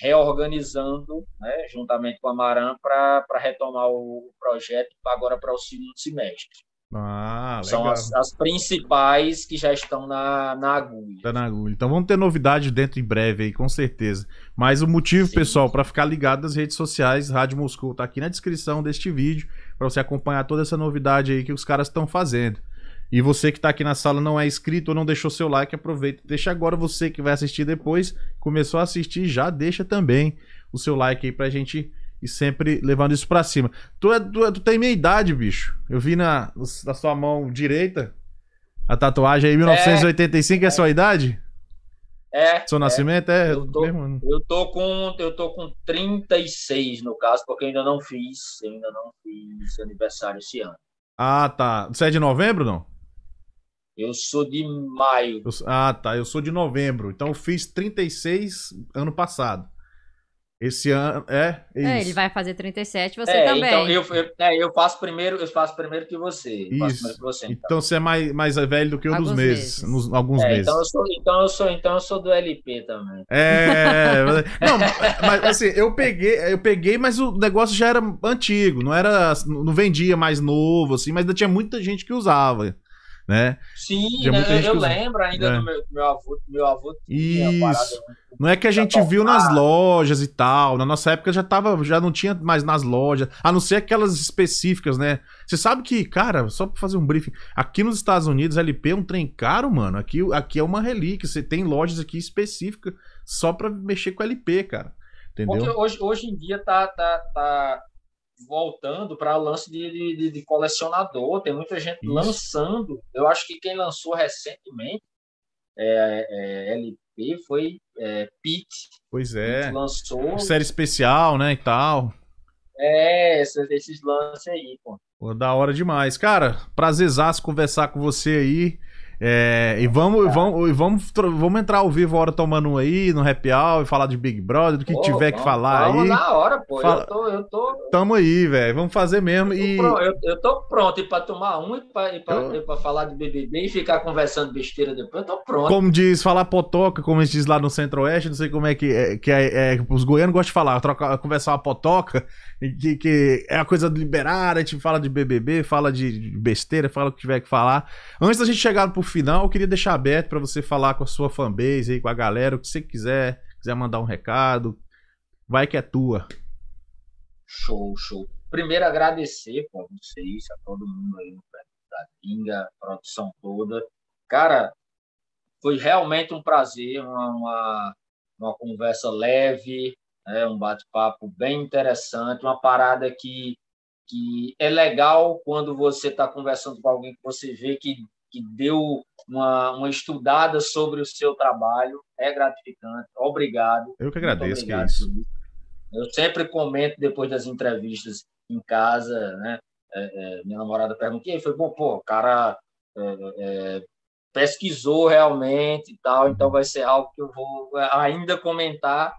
C: reorganizando, né, juntamente com a Maran, para retomar o projeto agora para o segundo semestre.
A: Ah,
C: São as, as, principais que já estão na, na agulha.
A: Tá na agulha. Então vamos ter novidade dentro em breve aí, com certeza. Mas o motivo, Sim. pessoal, para ficar ligado nas redes sociais, Rádio Moscou tá aqui na descrição deste vídeo. para você acompanhar toda essa novidade aí que os caras estão fazendo. E você que tá aqui na sala não é inscrito ou não deixou seu like, aproveita. Deixa agora você que vai assistir depois, começou a assistir, já deixa também o seu like aí pra gente ir sempre levando isso pra cima. Tu, é, tu, é, tu tem minha idade, bicho. Eu vi na, na sua mão direita a tatuagem aí, 1985 é, é a sua idade?
C: É.
A: Seu nascimento é.
C: Eu tô, mesmo. eu tô com eu tô com 36 no caso, porque ainda não fiz, ainda não fiz aniversário esse ano.
A: Ah, tá. Você é de novembro, não?
C: Eu sou de maio.
A: Eu, ah, tá. Eu sou de novembro. Então eu fiz 36 ano passado. Esse ano. É,
B: é, é ele vai fazer 37, você é, também.
C: Então eu, eu, é, eu faço primeiro, eu faço primeiro que você.
A: Isso. Que você, então. então. você é mais, mais velho do que eu alguns nos meses. meses. Nos, alguns
C: é,
A: meses.
C: Então eu, sou, então, eu sou, então eu sou do LP também.
A: É. não, mas assim, eu peguei, eu peguei, mas o negócio já era antigo, não era. Não vendia mais novo, assim, mas ainda tinha muita gente que usava né?
C: Sim, né, eu, eu lembro ainda é. do meu, meu avô, meu avô
A: Isso. Não é que a gente viu nas lojas e tal. Na nossa época já tava, já não tinha mais nas lojas, a não ser aquelas específicas, né? Você sabe que, cara, só pra fazer um briefing, aqui nos Estados Unidos, LP é um trem caro, mano. Aqui, aqui é uma relíquia. Você tem lojas aqui específicas só pra mexer com LP, cara. Entendeu? Porque
C: hoje, hoje em dia tá, tá, tá voltando para lance de, de, de, colecionador. Tem muita gente Isso. lançando. Eu acho que quem lançou recentemente é, é, LP foi é, Pete.
A: Pois é.
C: Pete lançou.
A: Série especial, né? E tal.
C: É, esses, esses lances aí, pô.
A: Pô, da hora demais. Cara, prazerzaço conversar com você aí. É, e vamos, vamos, vamos, vamos entrar ao vivo a hora tomando um aí, no happy hour, e falar de Big Brother, do que pô, tiver vamos, que falar vamos aí.
C: na hora, pô. Fala... Eu, tô, eu tô.
A: Tamo aí, velho. Vamos fazer mesmo.
C: Eu,
A: e...
C: Pronto, eu, eu tô pronto. Pra tomar um e pra, pra, eu... falar de BBB e ficar conversando besteira depois, eu tô pronto.
A: Como diz, falar potoca, como gente diz lá no Centro-Oeste, não sei como é que é. Que é, é os goianos gostam de falar, trocar, conversar uma potoca, que, que é a coisa liberada, a gente fala de BBB, fala de besteira, fala o que tiver que falar. Antes da gente chegar pro final, eu queria deixar aberto para você falar com a sua fanbase aí, com a galera, o que você quiser, quiser mandar um recado, vai que é tua.
C: Show, show. Primeiro agradecer para vocês, a todo mundo aí no da Pinga, produção toda. Cara, foi realmente um prazer, uma, uma, uma conversa leve, né, um bate-papo bem interessante, uma parada que, que é legal quando você está conversando com alguém que você vê que que deu uma, uma estudada sobre o seu trabalho. É gratificante. Obrigado.
A: Eu que agradeço. Que é isso.
C: Eu sempre comento depois das entrevistas em casa, né? É, é, minha namorada perguntou, e foi bom, pô, o cara é, é, pesquisou realmente e tal, então vai ser algo que eu vou ainda comentar,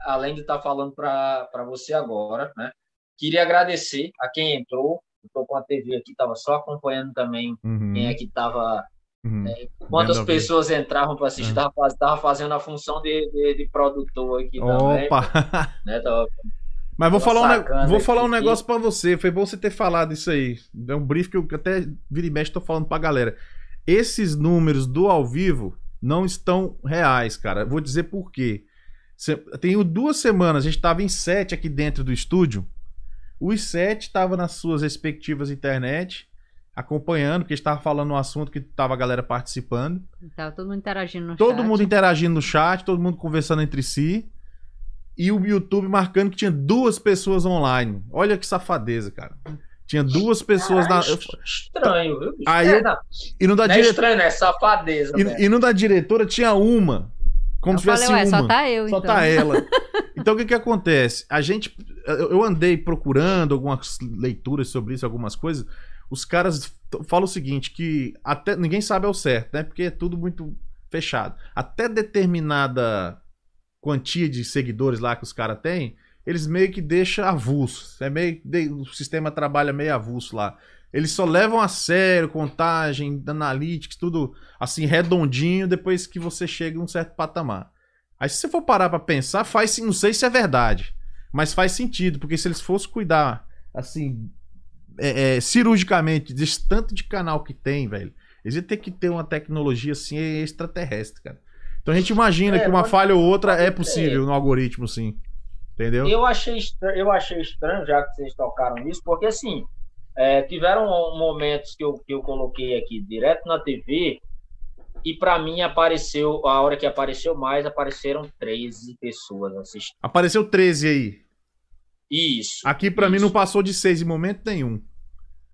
C: além de estar falando para você agora, né? Queria agradecer a quem entrou, estou com a TV aqui, estava só acompanhando também uhum. quem é que estava. Uhum. É, quantas pessoas entravam para assistir, estava uhum. fazendo a função de, de, de produtor aqui
A: Opa. também. Né, tava, mas vou falar, um, vou falar um negócio para você. Foi bom você ter falado isso aí. É um brief que eu até vira e mexe tô falando pra galera. Esses números do ao vivo não estão reais, cara. Vou dizer por quê. Tem duas semanas, a gente tava em sete aqui dentro do estúdio. Os sete estavam nas suas respectivas internet, acompanhando, porque estava falando um assunto que estava a galera participando.
B: Tava todo mundo interagindo no
A: todo chat. Todo mundo interagindo no chat, todo mundo conversando entre si. E o YouTube marcando que tinha duas pessoas online. Olha que safadeza, cara. Tinha duas pessoas
C: na. Estranho, viu?
A: Aí eu... E no da
C: não é estranho, né? Safadeza.
A: E, e no da diretora tinha uma. Como eu se tivesse falei, uma.
B: Só tá eu,
A: Só
B: então.
A: tá ela. Então o que que acontece? A gente. Eu andei procurando algumas leituras sobre isso, algumas coisas. Os caras falam o seguinte: que até ninguém sabe ao certo, né? Porque é tudo muito fechado. Até determinada quantia de seguidores lá que os caras têm, eles meio que deixam avulso. É meio, o sistema trabalha meio avulso lá. Eles só levam a sério contagem, analytics, tudo assim redondinho depois que você chega em um certo patamar. Aí se você for parar para pensar, faz não sei se é verdade, mas faz sentido, porque se eles fossem cuidar assim é, é, cirurgicamente desse tanto de canal que tem, velho, eles iam ter que ter uma tecnologia assim extraterrestre, cara. Então a gente imagina é, que uma falha ou outra é possível no algoritmo, sim. Entendeu?
C: Eu achei estranho, eu achei estranho, já que vocês tocaram nisso, porque assim, É, tiveram momentos que eu, que eu coloquei aqui direto na TV e para mim apareceu, a hora que apareceu mais, apareceram 13 pessoas assistindo.
A: Apareceu 13 aí.
C: Isso.
A: Aqui para mim não passou de 6 em momento nenhum.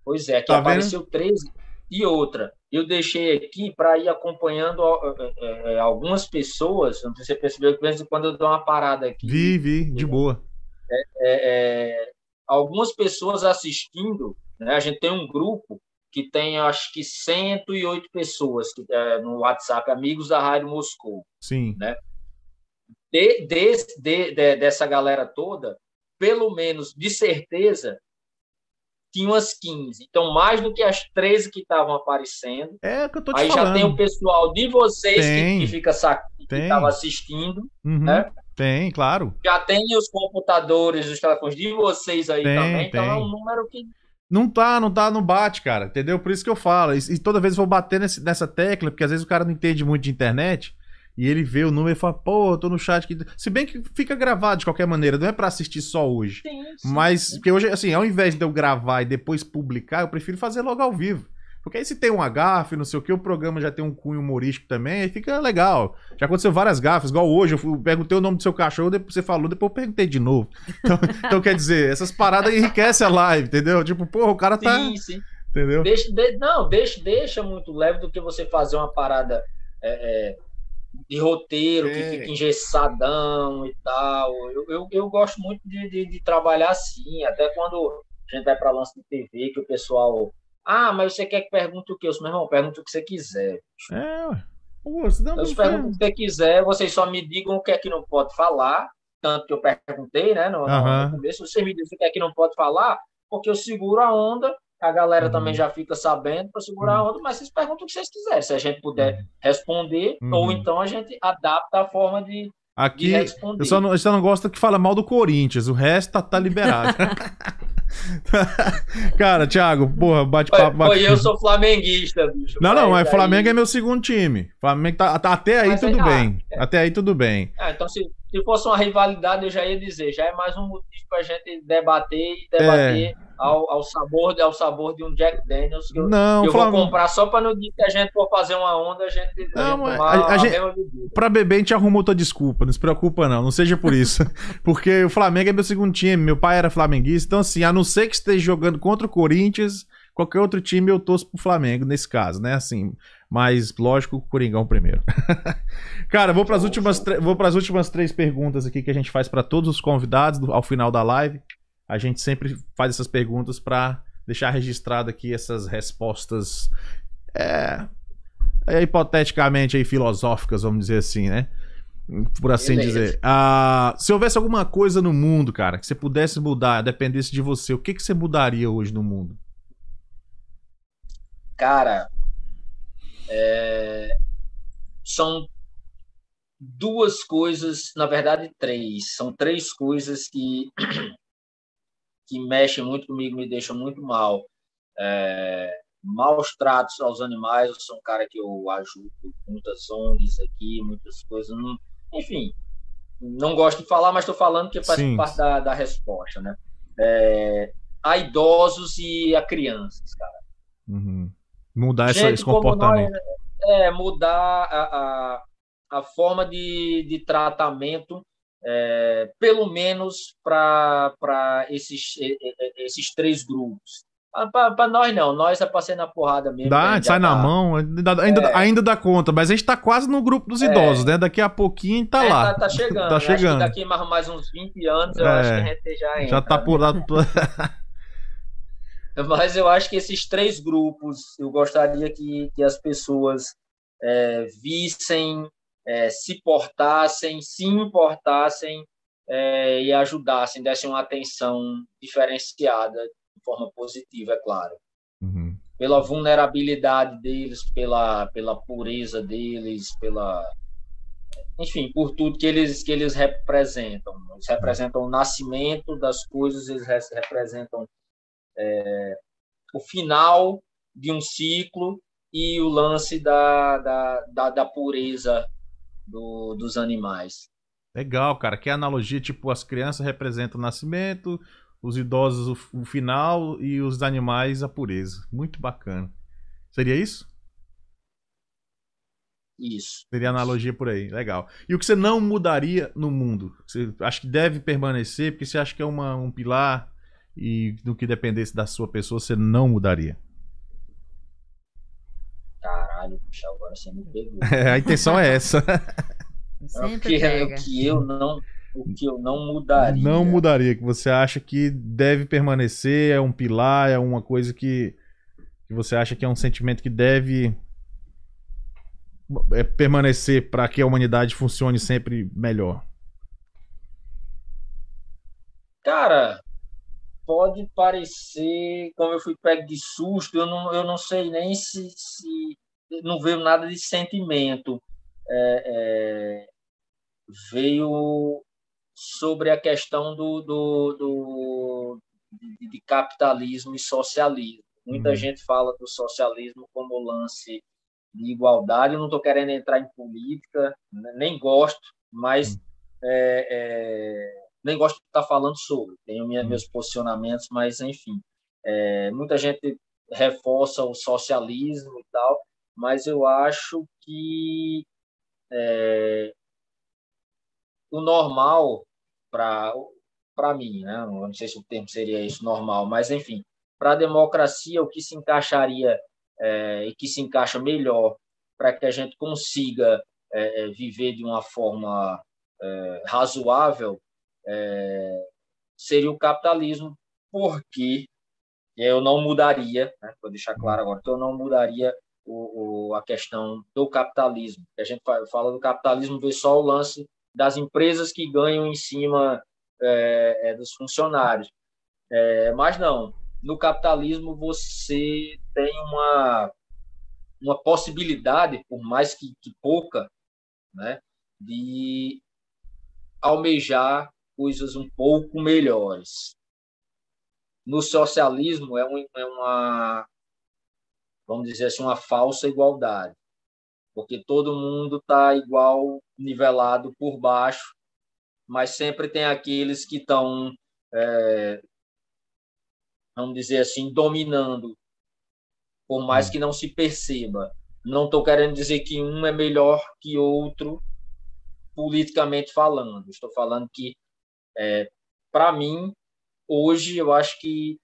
C: Pois é, aqui tá apareceu vendo? 13 e outra. Eu deixei aqui para ir acompanhando é, é, algumas pessoas. Não sei se você percebeu que de vez em quando eu dou uma parada aqui.
A: Vi, vi, de boa.
C: É, é, algumas pessoas assistindo. Né? A gente tem um grupo que tem acho que 108 pessoas que, é, no WhatsApp, amigos da Rádio Moscou.
A: Sim.
C: Né? De, de, de, de, dessa galera toda, pelo menos de certeza, tinha umas 15. Então, mais do que as 13 que estavam aparecendo.
A: É que eu tô te
C: Aí
A: falando.
C: já tem o pessoal de vocês que, que, fica sac... que estava assistindo.
A: Uhum.
C: Né?
A: Tem, claro.
C: Já tem os computadores, os telefones de vocês aí tem, também. Então, é um número que
A: não tá, não tá, não bate, cara. Entendeu? Por isso que eu falo. E, e toda vez eu vou bater nesse, nessa tecla, porque às vezes o cara não entende muito de internet. E ele vê o número e fala, pô, eu tô no chat aqui. Se bem que fica gravado de qualquer maneira, não é para assistir só hoje.
C: Sim, sim,
A: Mas, porque hoje, assim, ao invés de eu gravar e depois publicar, eu prefiro fazer logo ao vivo. Porque aí se tem uma gafe, não sei o que, o programa já tem um cunho humorístico também, aí fica legal. Já aconteceu várias gafes, igual hoje, eu perguntei o nome do seu cachorro, depois você falou, depois eu perguntei de novo. Então, então quer dizer, essas paradas enriquecem a live, entendeu? Tipo, porra, o cara tá.
C: Sim, sim.
A: Entendeu?
C: Deixa, de, não, deixa, deixa muito leve do que você fazer uma parada é, é, de roteiro, é. que fica engessadão e tal. Eu, eu, eu gosto muito de, de, de trabalhar assim, até quando a gente vai para lance de TV, que o pessoal ah, mas você quer que pergunte o quê? Eu meu irmão, pergunta o que você quiser.
A: É, ué. Se não,
C: eu pergunto o que você quiser, vocês só me digam o que é que não pode falar. Tanto que eu perguntei, né? No,
A: uhum.
C: no começo, você me diz o que é que não pode falar, porque eu seguro a onda, a galera uhum. também já fica sabendo para segurar a onda, mas vocês perguntam o que vocês quiserem. Se a gente puder responder,
A: Uhum.
C: ou então a gente adapta a forma de
A: Aqui, eu só, não, eu só não gosto que fala mal do Corinthians, o resto tá, tá liberado. Cara, Thiago, porra, bate-papo.
C: Pô, eu sou flamenguista, bicho.
A: Não, não, mas Flamengo é meu segundo time. Flamengo tá, tá- até aí
C: Mas
A: tudo
C: aí-
A: bem.
C: é.
A: Até aí tudo bem.
C: Ah, então, se, se fosse uma rivalidade, eu já ia dizer, já é mais um motivo pra gente debater e debater ao, ao, sabor, ao sabor de um Jack Daniels que eu,
A: Não,
C: eu
A: Flamengo.
C: vou comprar só pra no dia que a gente for fazer uma onda, a gente, a
A: Não,
C: gente tomar
A: a- a
C: a
A: gente-. Pra beber, a gente arruma outra desculpa. Não se preocupa, não. Não seja por isso. Porque o Flamengo é meu segundo time. Meu pai era flamenguista. Então, assim, a não ser que esteja jogando contra o Corinthians, qualquer outro time eu torço pro Flamengo, nesse caso, né? Assim. Mas, lógico, o Coringão primeiro. Cara, vou para as últimas, vou pras últimas três perguntas aqui que a gente faz para todos os convidados do- ao final da live. A gente sempre faz essas perguntas para deixar registrado aqui essas respostas. É, é, hipoteticamente aí filosóficas, vamos dizer assim, né? Por assim
C: Beleza.
A: dizer. Ah, se houvesse alguma coisa no mundo, cara, que você pudesse mudar, dependesse de você, o que, que você mudaria hoje no mundo?
C: Cara, é, são duas coisas, na verdade, três. São três coisas que, que mexem muito comigo, me deixam muito mal. É, maus tratos aos animais, eu sou um cara que eu ajudo muitas ONGs aqui, muitas coisas. Não, enfim, não gosto de falar, mas estou falando que faz
A: Sim.
C: parte da, da resposta, né? É, a idosos e a crianças, cara.
A: Uhum. Mudar
C: Gente
A: esse comportamento.
C: nós, é, mudar a, a, a forma de, de tratamento, é, pelo menos para esses, esses três grupos. Para nós não, nós é passei na porrada mesmo.
A: Dá,
C: gente
A: sai
C: já
A: na
C: tá-
A: mão, ainda, ainda,
C: É.
A: ainda dá conta, mas a gente tá quase no grupo dos
C: É.
A: idosos, né? Daqui a pouquinho a gente tá
C: É,
A: lá.
C: Tá, tá chegando.
A: Tá
C: que
A: chegando.
C: daqui mais, mais uns 20 anos eu
A: É.
C: acho que a gente já entra.
A: Já tá por lá.
C: Mas eu acho que esses três grupos, eu gostaria que, que as pessoas é, vissem, é, se portassem, se importassem é, e ajudassem, dessem uma atenção diferenciada, de forma positiva, é claro.
A: Uhum.
C: Pela vulnerabilidade deles, pela, pela pureza deles, pela. Enfim, por tudo que eles, que eles representam. Eles representam o nascimento das coisas, eles re- representam é, o final de um ciclo e o lance da, da, da, da pureza do, dos animais.
A: Legal, cara. Que analogia, tipo, as crianças representam o nascimento, os idosos o, o final e os animais a pureza. Muito bacana. Seria isso?
C: Isso.
A: Seria analogia por aí, legal. E o que você não mudaria no mundo? Você acha que deve permanecer, porque você acha que é uma, um pilar e no que dependesse da sua pessoa, você não mudaria?
C: Caralho, puxa, agora você me pegou.
A: É, a intenção é essa.
B: Sempre
C: o, que,
B: pega.
C: o que eu não o que eu não mudaria.
A: Não mudaria, que você acha que deve permanecer, é um pilar, é uma coisa que, que você acha que é um sentimento que deve é, permanecer para que a humanidade funcione sempre melhor.
C: Cara, pode parecer, como eu fui pego de susto, eu não, eu não sei nem se, se não veio nada de sentimento. É, é, veio sobre a questão do, do, do de, de, capitalismo e socialismo. Muita
A: Uhum.
C: gente fala do socialismo como lance de igualdade. Eu não estou querendo entrar em política, né, nem gosto, mas
A: Uhum.
C: é, é, nem gosto de estar falando sobre. Tenho minha,
A: Uhum.
C: meus posicionamentos, mas enfim, é, muita gente reforça o socialismo e tal, mas eu acho que é, o normal para mim, né? Não sei se o termo seria isso normal, mas enfim, para a democracia o que se encaixaria é, e que se encaixa melhor para que a gente consiga é, é, viver de uma forma é, razoável é, seria o capitalismo, porque eu não mudaria, né? vou deixar claro agora, que eu não mudaria o, o, a questão do capitalismo. A gente fala do capitalismo, vê só o lance das empresas que ganham em cima é, é, dos funcionários. É, mas não, no capitalismo você tem uma, uma possibilidade, por mais que, que pouca, né, de almejar coisas um pouco melhores. No socialismo é, um, é uma, vamos dizer assim, uma falsa igualdade, porque todo mundo está igual, nivelado por baixo, mas sempre tem aqueles que estão, é, vamos dizer assim, dominando, por mais que não se perceba. Não estou querendo dizer que um é melhor que outro, politicamente falando. Estou falando que, é, para mim, hoje, eu acho que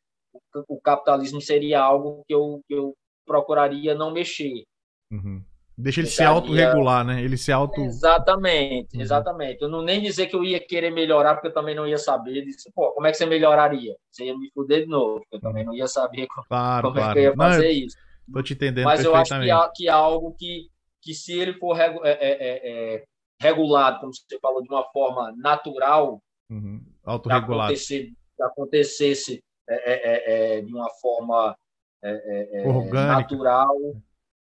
C: o capitalismo seria algo que eu, que eu procuraria não mexer.
A: Uhum. Deixa ele se autorregular, né? Ele se auto.
C: Exatamente, uhum. exatamente. Eu não nem dizer que eu ia querer melhorar, porque eu também não ia saber. Disse, Pô, como é que você melhoraria? Você ia me fuder de novo, porque eu também não ia saber como,
A: claro,
C: como
A: claro.
C: é que eu ia fazer
A: não,
C: isso.
A: Tô te entendendo
C: Mas eu acho que, há, que é algo que, que se ele for regu é, é, regulado, como você falou, de uma forma natural,
A: uhum. autorregulado,
C: acontecer, acontecesse é, de uma forma
A: Orgânica.
C: natural,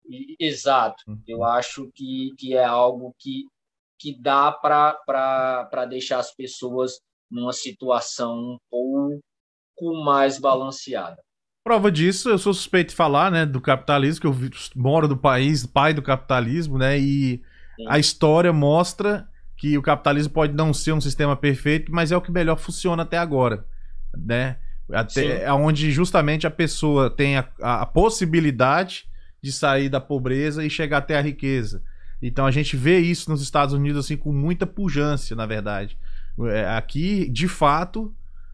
C: e, exato. Uhum. Eu acho que, que é algo que, que dá para deixar as pessoas numa situação um pouco mais balanceada.
A: Prova disso, eu sou suspeito de falar, né, do capitalismo, que eu moro do país, pai do capitalismo, né, e Sim. a história mostra que o capitalismo pode não ser um sistema perfeito, mas é o que melhor funciona até agora, né, até onde justamente a pessoa tem a, a possibilidade de sair da pobreza e chegar até a riqueza. Então a gente vê isso nos Estados Unidos assim com muita pujança, na verdade. Aqui, de fato,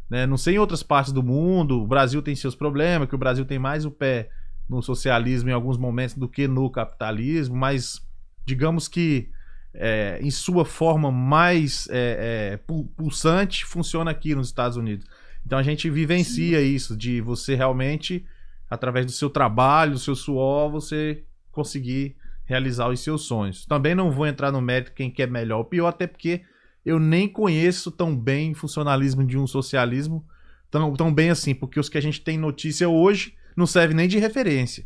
A: né, não sei em outras partes do mundo, o Brasil tem seus problemas, que o Brasil tem mais o pé no socialismo em alguns momentos do que no capitalismo, mas digamos que é, em sua forma mais é, é, pulsante funciona aqui nos Estados Unidos. Então a gente vivencia Sim. isso, de você realmente, através do seu trabalho, do seu suor, você conseguir realizar os seus sonhos. Também não vou entrar no mérito quem quer melhor ou pior, até porque eu nem conheço tão bem o funcionalismo de um socialismo tão, tão bem assim, porque os que a gente tem notícia hoje não serve nem de referência.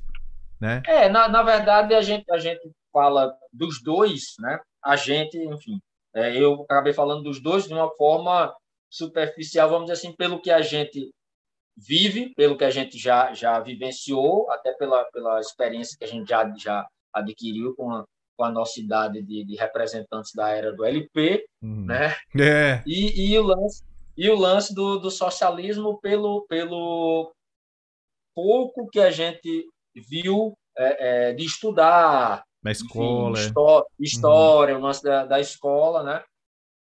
A: Né?
C: É, na, na verdade, a gente, a gente fala dos dois, né? A gente, enfim, é, eu acabei falando dos dois de uma forma superficial, vamos dizer assim, pelo que a gente vive, pelo que a gente já, já vivenciou, até pela, pela experiência que a gente já, já adquiriu com a, com a nossa idade de, de representantes da era do LP,
A: Uhum.
C: né?
A: É.
C: E, e, o lance, E o lance do, do socialismo pelo, pelo pouco que a gente viu é, é, de estudar.
A: Na escola.
C: Enfim, histó história, uhum. o lance da, da escola, né?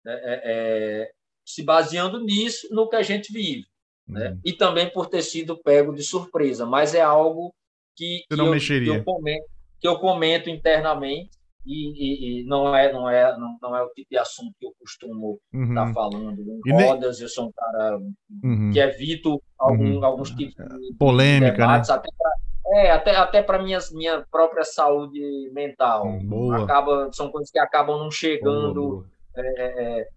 C: É, é, é, se baseando nisso, no que a gente vive. Né? Uhum. E também por ter sido pego de surpresa, mas é algo que,
A: que, eu, que
C: eu, comento, que eu comento internamente e, e, e, não é não é não, não, é o tipo de assunto que eu costumo estar uhum. tá falando em rodas. Eu sou um cara uhum. que evito algum, uhum. alguns tipos de
A: polêmica, de debates,
C: né? até pra, é até até para minha minha própria saúde mental.
A: Hum, boa.
C: Acaba são coisas que acabam não chegando boa. É, é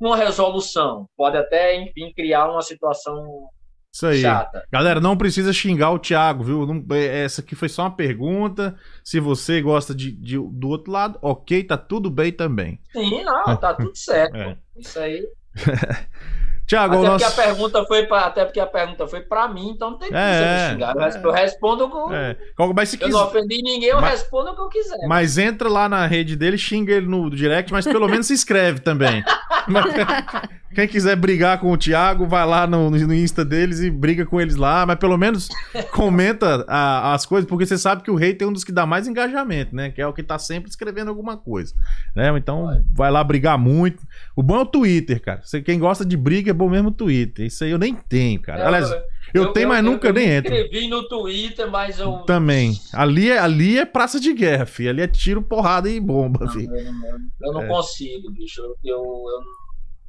C: uma resolução. Pode até enfim criar uma situação
A: isso aí. Chata. Galera, não precisa xingar o Thiago, viu? Não, é, essa aqui foi só uma pergunta. Se você gosta de, de, do outro lado, ok, tá tudo bem também.
C: Sim, não, tá tudo certo. é. Isso aí.
A: Tiago,
C: até
A: nosso...
C: porque a pergunta foi pra, até porque a pergunta foi para mim, então não tem que é, xingar. É, eu respondo com. É.
A: Mas se
C: eu não ofendi ninguém, eu mas, respondo o que eu quiser.
A: Mas entra lá na rede dele, xinga ele no direct, mas pelo menos se inscreve também. Quem quiser brigar com o Thiago, vai lá no, no Insta deles e briga com eles lá, mas pelo menos comenta a, as coisas, porque você sabe que o rei tem um dos que dá mais engajamento, né? Que é o que tá sempre escrevendo alguma coisa. Né? Então vai lá brigar muito. O bom é o Twitter, cara. Você, quem gosta de briga é bom mesmo o Twitter. Isso aí eu nem tenho, cara. É, Aliás, eu, eu, tenho, mas eu, nunca eu nem entro.
C: Eu escrevi no Twitter, mas eu.
A: Também. Ali é, ali é praça de guerra, filho. Ali é tiro, porrada e bomba,
C: filho. Eu, não, eu não é. consigo, bicho. Eu,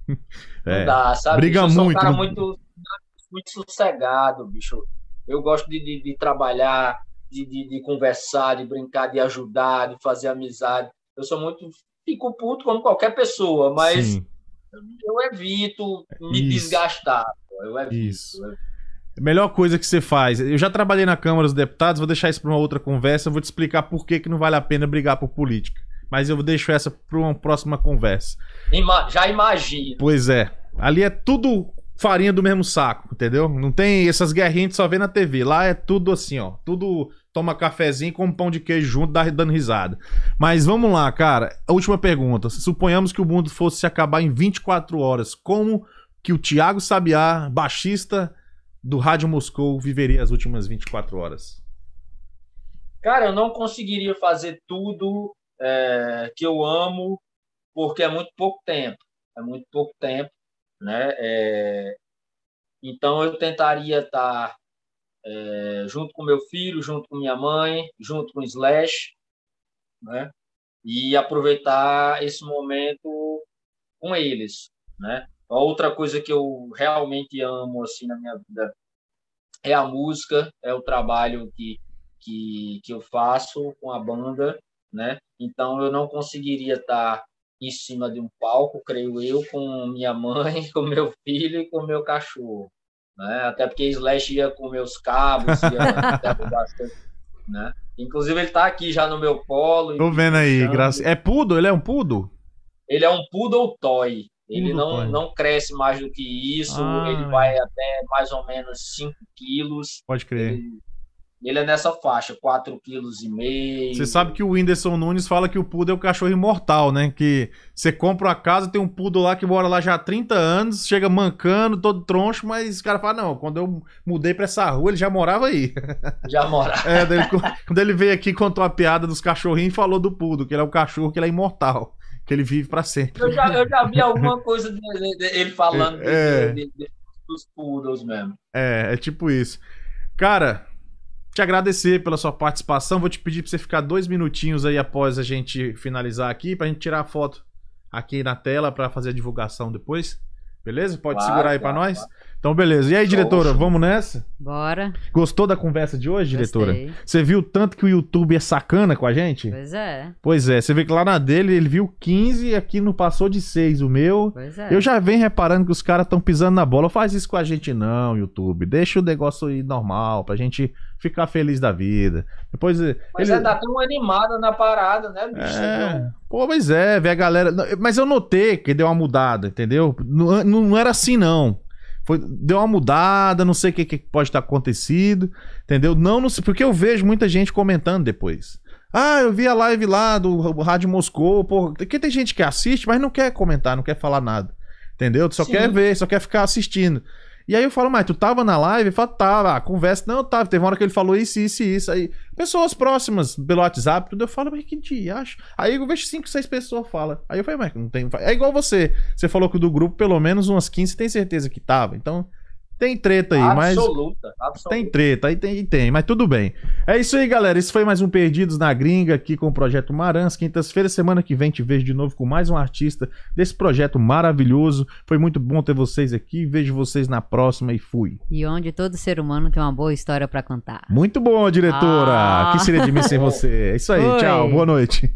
C: eu, é. Não dá, sabe?
A: Briga
C: bicho?
A: eu muito.
C: um cara muito, muito sossegado, bicho. Eu gosto de, de, de trabalhar, de, de, de, conversar, de brincar, de ajudar, de fazer amizade. Eu sou muito. Fico puto como qualquer pessoa, mas Sim. Eu evito me Isso. desgastar. Eu evito. Isso. Eu evito.
A: Melhor coisa que você faz. Eu já trabalhei na Câmara dos Deputados, vou deixar isso para uma outra conversa. Eu vou te explicar por que, que não vale a pena brigar por política mas eu deixo essa para uma próxima conversa.
C: Ima já imagino.
A: Pois é. Ali é tudo farinha do mesmo saco, entendeu? Não tem essas guerrinhas que só vê na TV. Lá é tudo assim, ó. Tudo toma cafezinho com pão de queijo junto, dando risada. Mas vamos lá, cara. A última pergunta. Suponhamos que o mundo fosse se acabar em 24 horas. Como que o Thiago Sabiá, baixista do Rádio Moscou, viveria as últimas 24 horas?
C: Cara, eu não conseguiria fazer tudo é, que eu amo, porque é muito pouco tempo, é muito pouco tempo, né? É, então eu tentaria estar é, junto com meu filho, junto com minha mãe, junto com o Slash, né? E aproveitar esse momento com eles, né? A outra coisa que eu realmente amo assim na minha vida é a música, é o trabalho que que, que eu faço com a banda né? Então eu não conseguiria estar em cima de um palco, creio eu, com minha mãe, com meu filho e com meu cachorro, né? Até porque Slash ia com meus cabos, ia bastante, né? Inclusive ele está aqui já no meu colo.
A: Tô vendo aí, graças. É pudo? Ele é um pudo?
C: Ele é um poodle toy. Ele não, não cresce mais do que isso. Ah, ele vai até mais ou menos 5 quilos.
A: Pode crer.
C: Ele ele é nessa faixa, 4,5 kg.
A: Você sabe que o Whindersson Nunes fala que o Pudo é o cachorro imortal, né? Que você compra uma casa, tem um Pudo lá que mora lá já há 30 anos, chega mancando, todo troncho, mas o cara fala: não, quando eu mudei pra essa rua, ele já morava aí.
C: Já morava.
A: é, quando ele veio aqui, contou a piada dos cachorrinhos e falou do Pudo, que ele é o cachorro que ele é imortal. Que ele vive para sempre.
C: Eu já, eu já vi alguma coisa dele, dele falando é, de, de, de, dos poodles mesmo.
A: É, é tipo isso. Cara, te agradecer pela sua participação. Vou te pedir para você ficar dois minutinhos aí após a gente finalizar aqui, para a gente tirar a foto aqui na tela para fazer a divulgação depois. Beleza? Pode claro, segurar aí para nós? Claro. Então, beleza. E aí, diretora, vamos nessa?
B: Bora.
A: Gostou da conversa de hoje, diretora? Gostei. Você viu tanto que o YouTube é sacana com a gente?
B: Pois é.
A: Pois é. Você vê que lá na dele ele viu 15 e aqui não passou de 6 o meu. Pois é. Eu já venho reparando que os caras estão pisando na bola. Faz isso com a gente não, YouTube. Deixa o negócio aí normal pra gente ficar feliz da vida. Depois.
C: Mas ele... é, dá tão animada na parada, né, bicho?
A: É. Pô, mas é, ver a galera. Mas eu notei que deu uma mudada, entendeu? Não, não era assim, não. Foi, deu uma mudada, não sei o que, que pode estar acontecido, entendeu? Não, não sei, porque eu vejo muita gente comentando depois. Ah, eu vi a live lá do Rádio Moscou, porque tem gente que assiste, mas não quer comentar, não quer falar nada. Entendeu? Tu só
C: Sim.
A: quer ver, só quer ficar assistindo. E aí eu falo, mas tu tava na live? Ele fala, tava, conversa. Não, tava. Teve uma hora que ele falou isso, isso e isso. Aí, pessoas próximas pelo WhatsApp, tudo, eu falo, mas que dia, acho. Aí eu vejo cinco, seis pessoas falam. Aí eu falei, mas não tem. É igual você. Você falou que do grupo, pelo menos umas 15, tem certeza que tava. Então, tem treta aí, mas.
C: Absoluta, absoluta.
A: Tem treta, aí tem, tem, mas tudo bem. É isso aí, galera. Isso foi mais um Perdidos na Gringa aqui com o Projeto Marãs. Quintas-feiras, semana que vem, te vejo de novo com mais um artista desse projeto maravilhoso. Foi muito bom ter vocês aqui. Vejo vocês na próxima e fui.
B: E onde todo ser humano tem uma boa história pra contar.
A: Muito bom, diretora.
B: Ah.
A: Que seria de mim sem você? É isso aí,
B: Oi.
A: tchau, boa noite.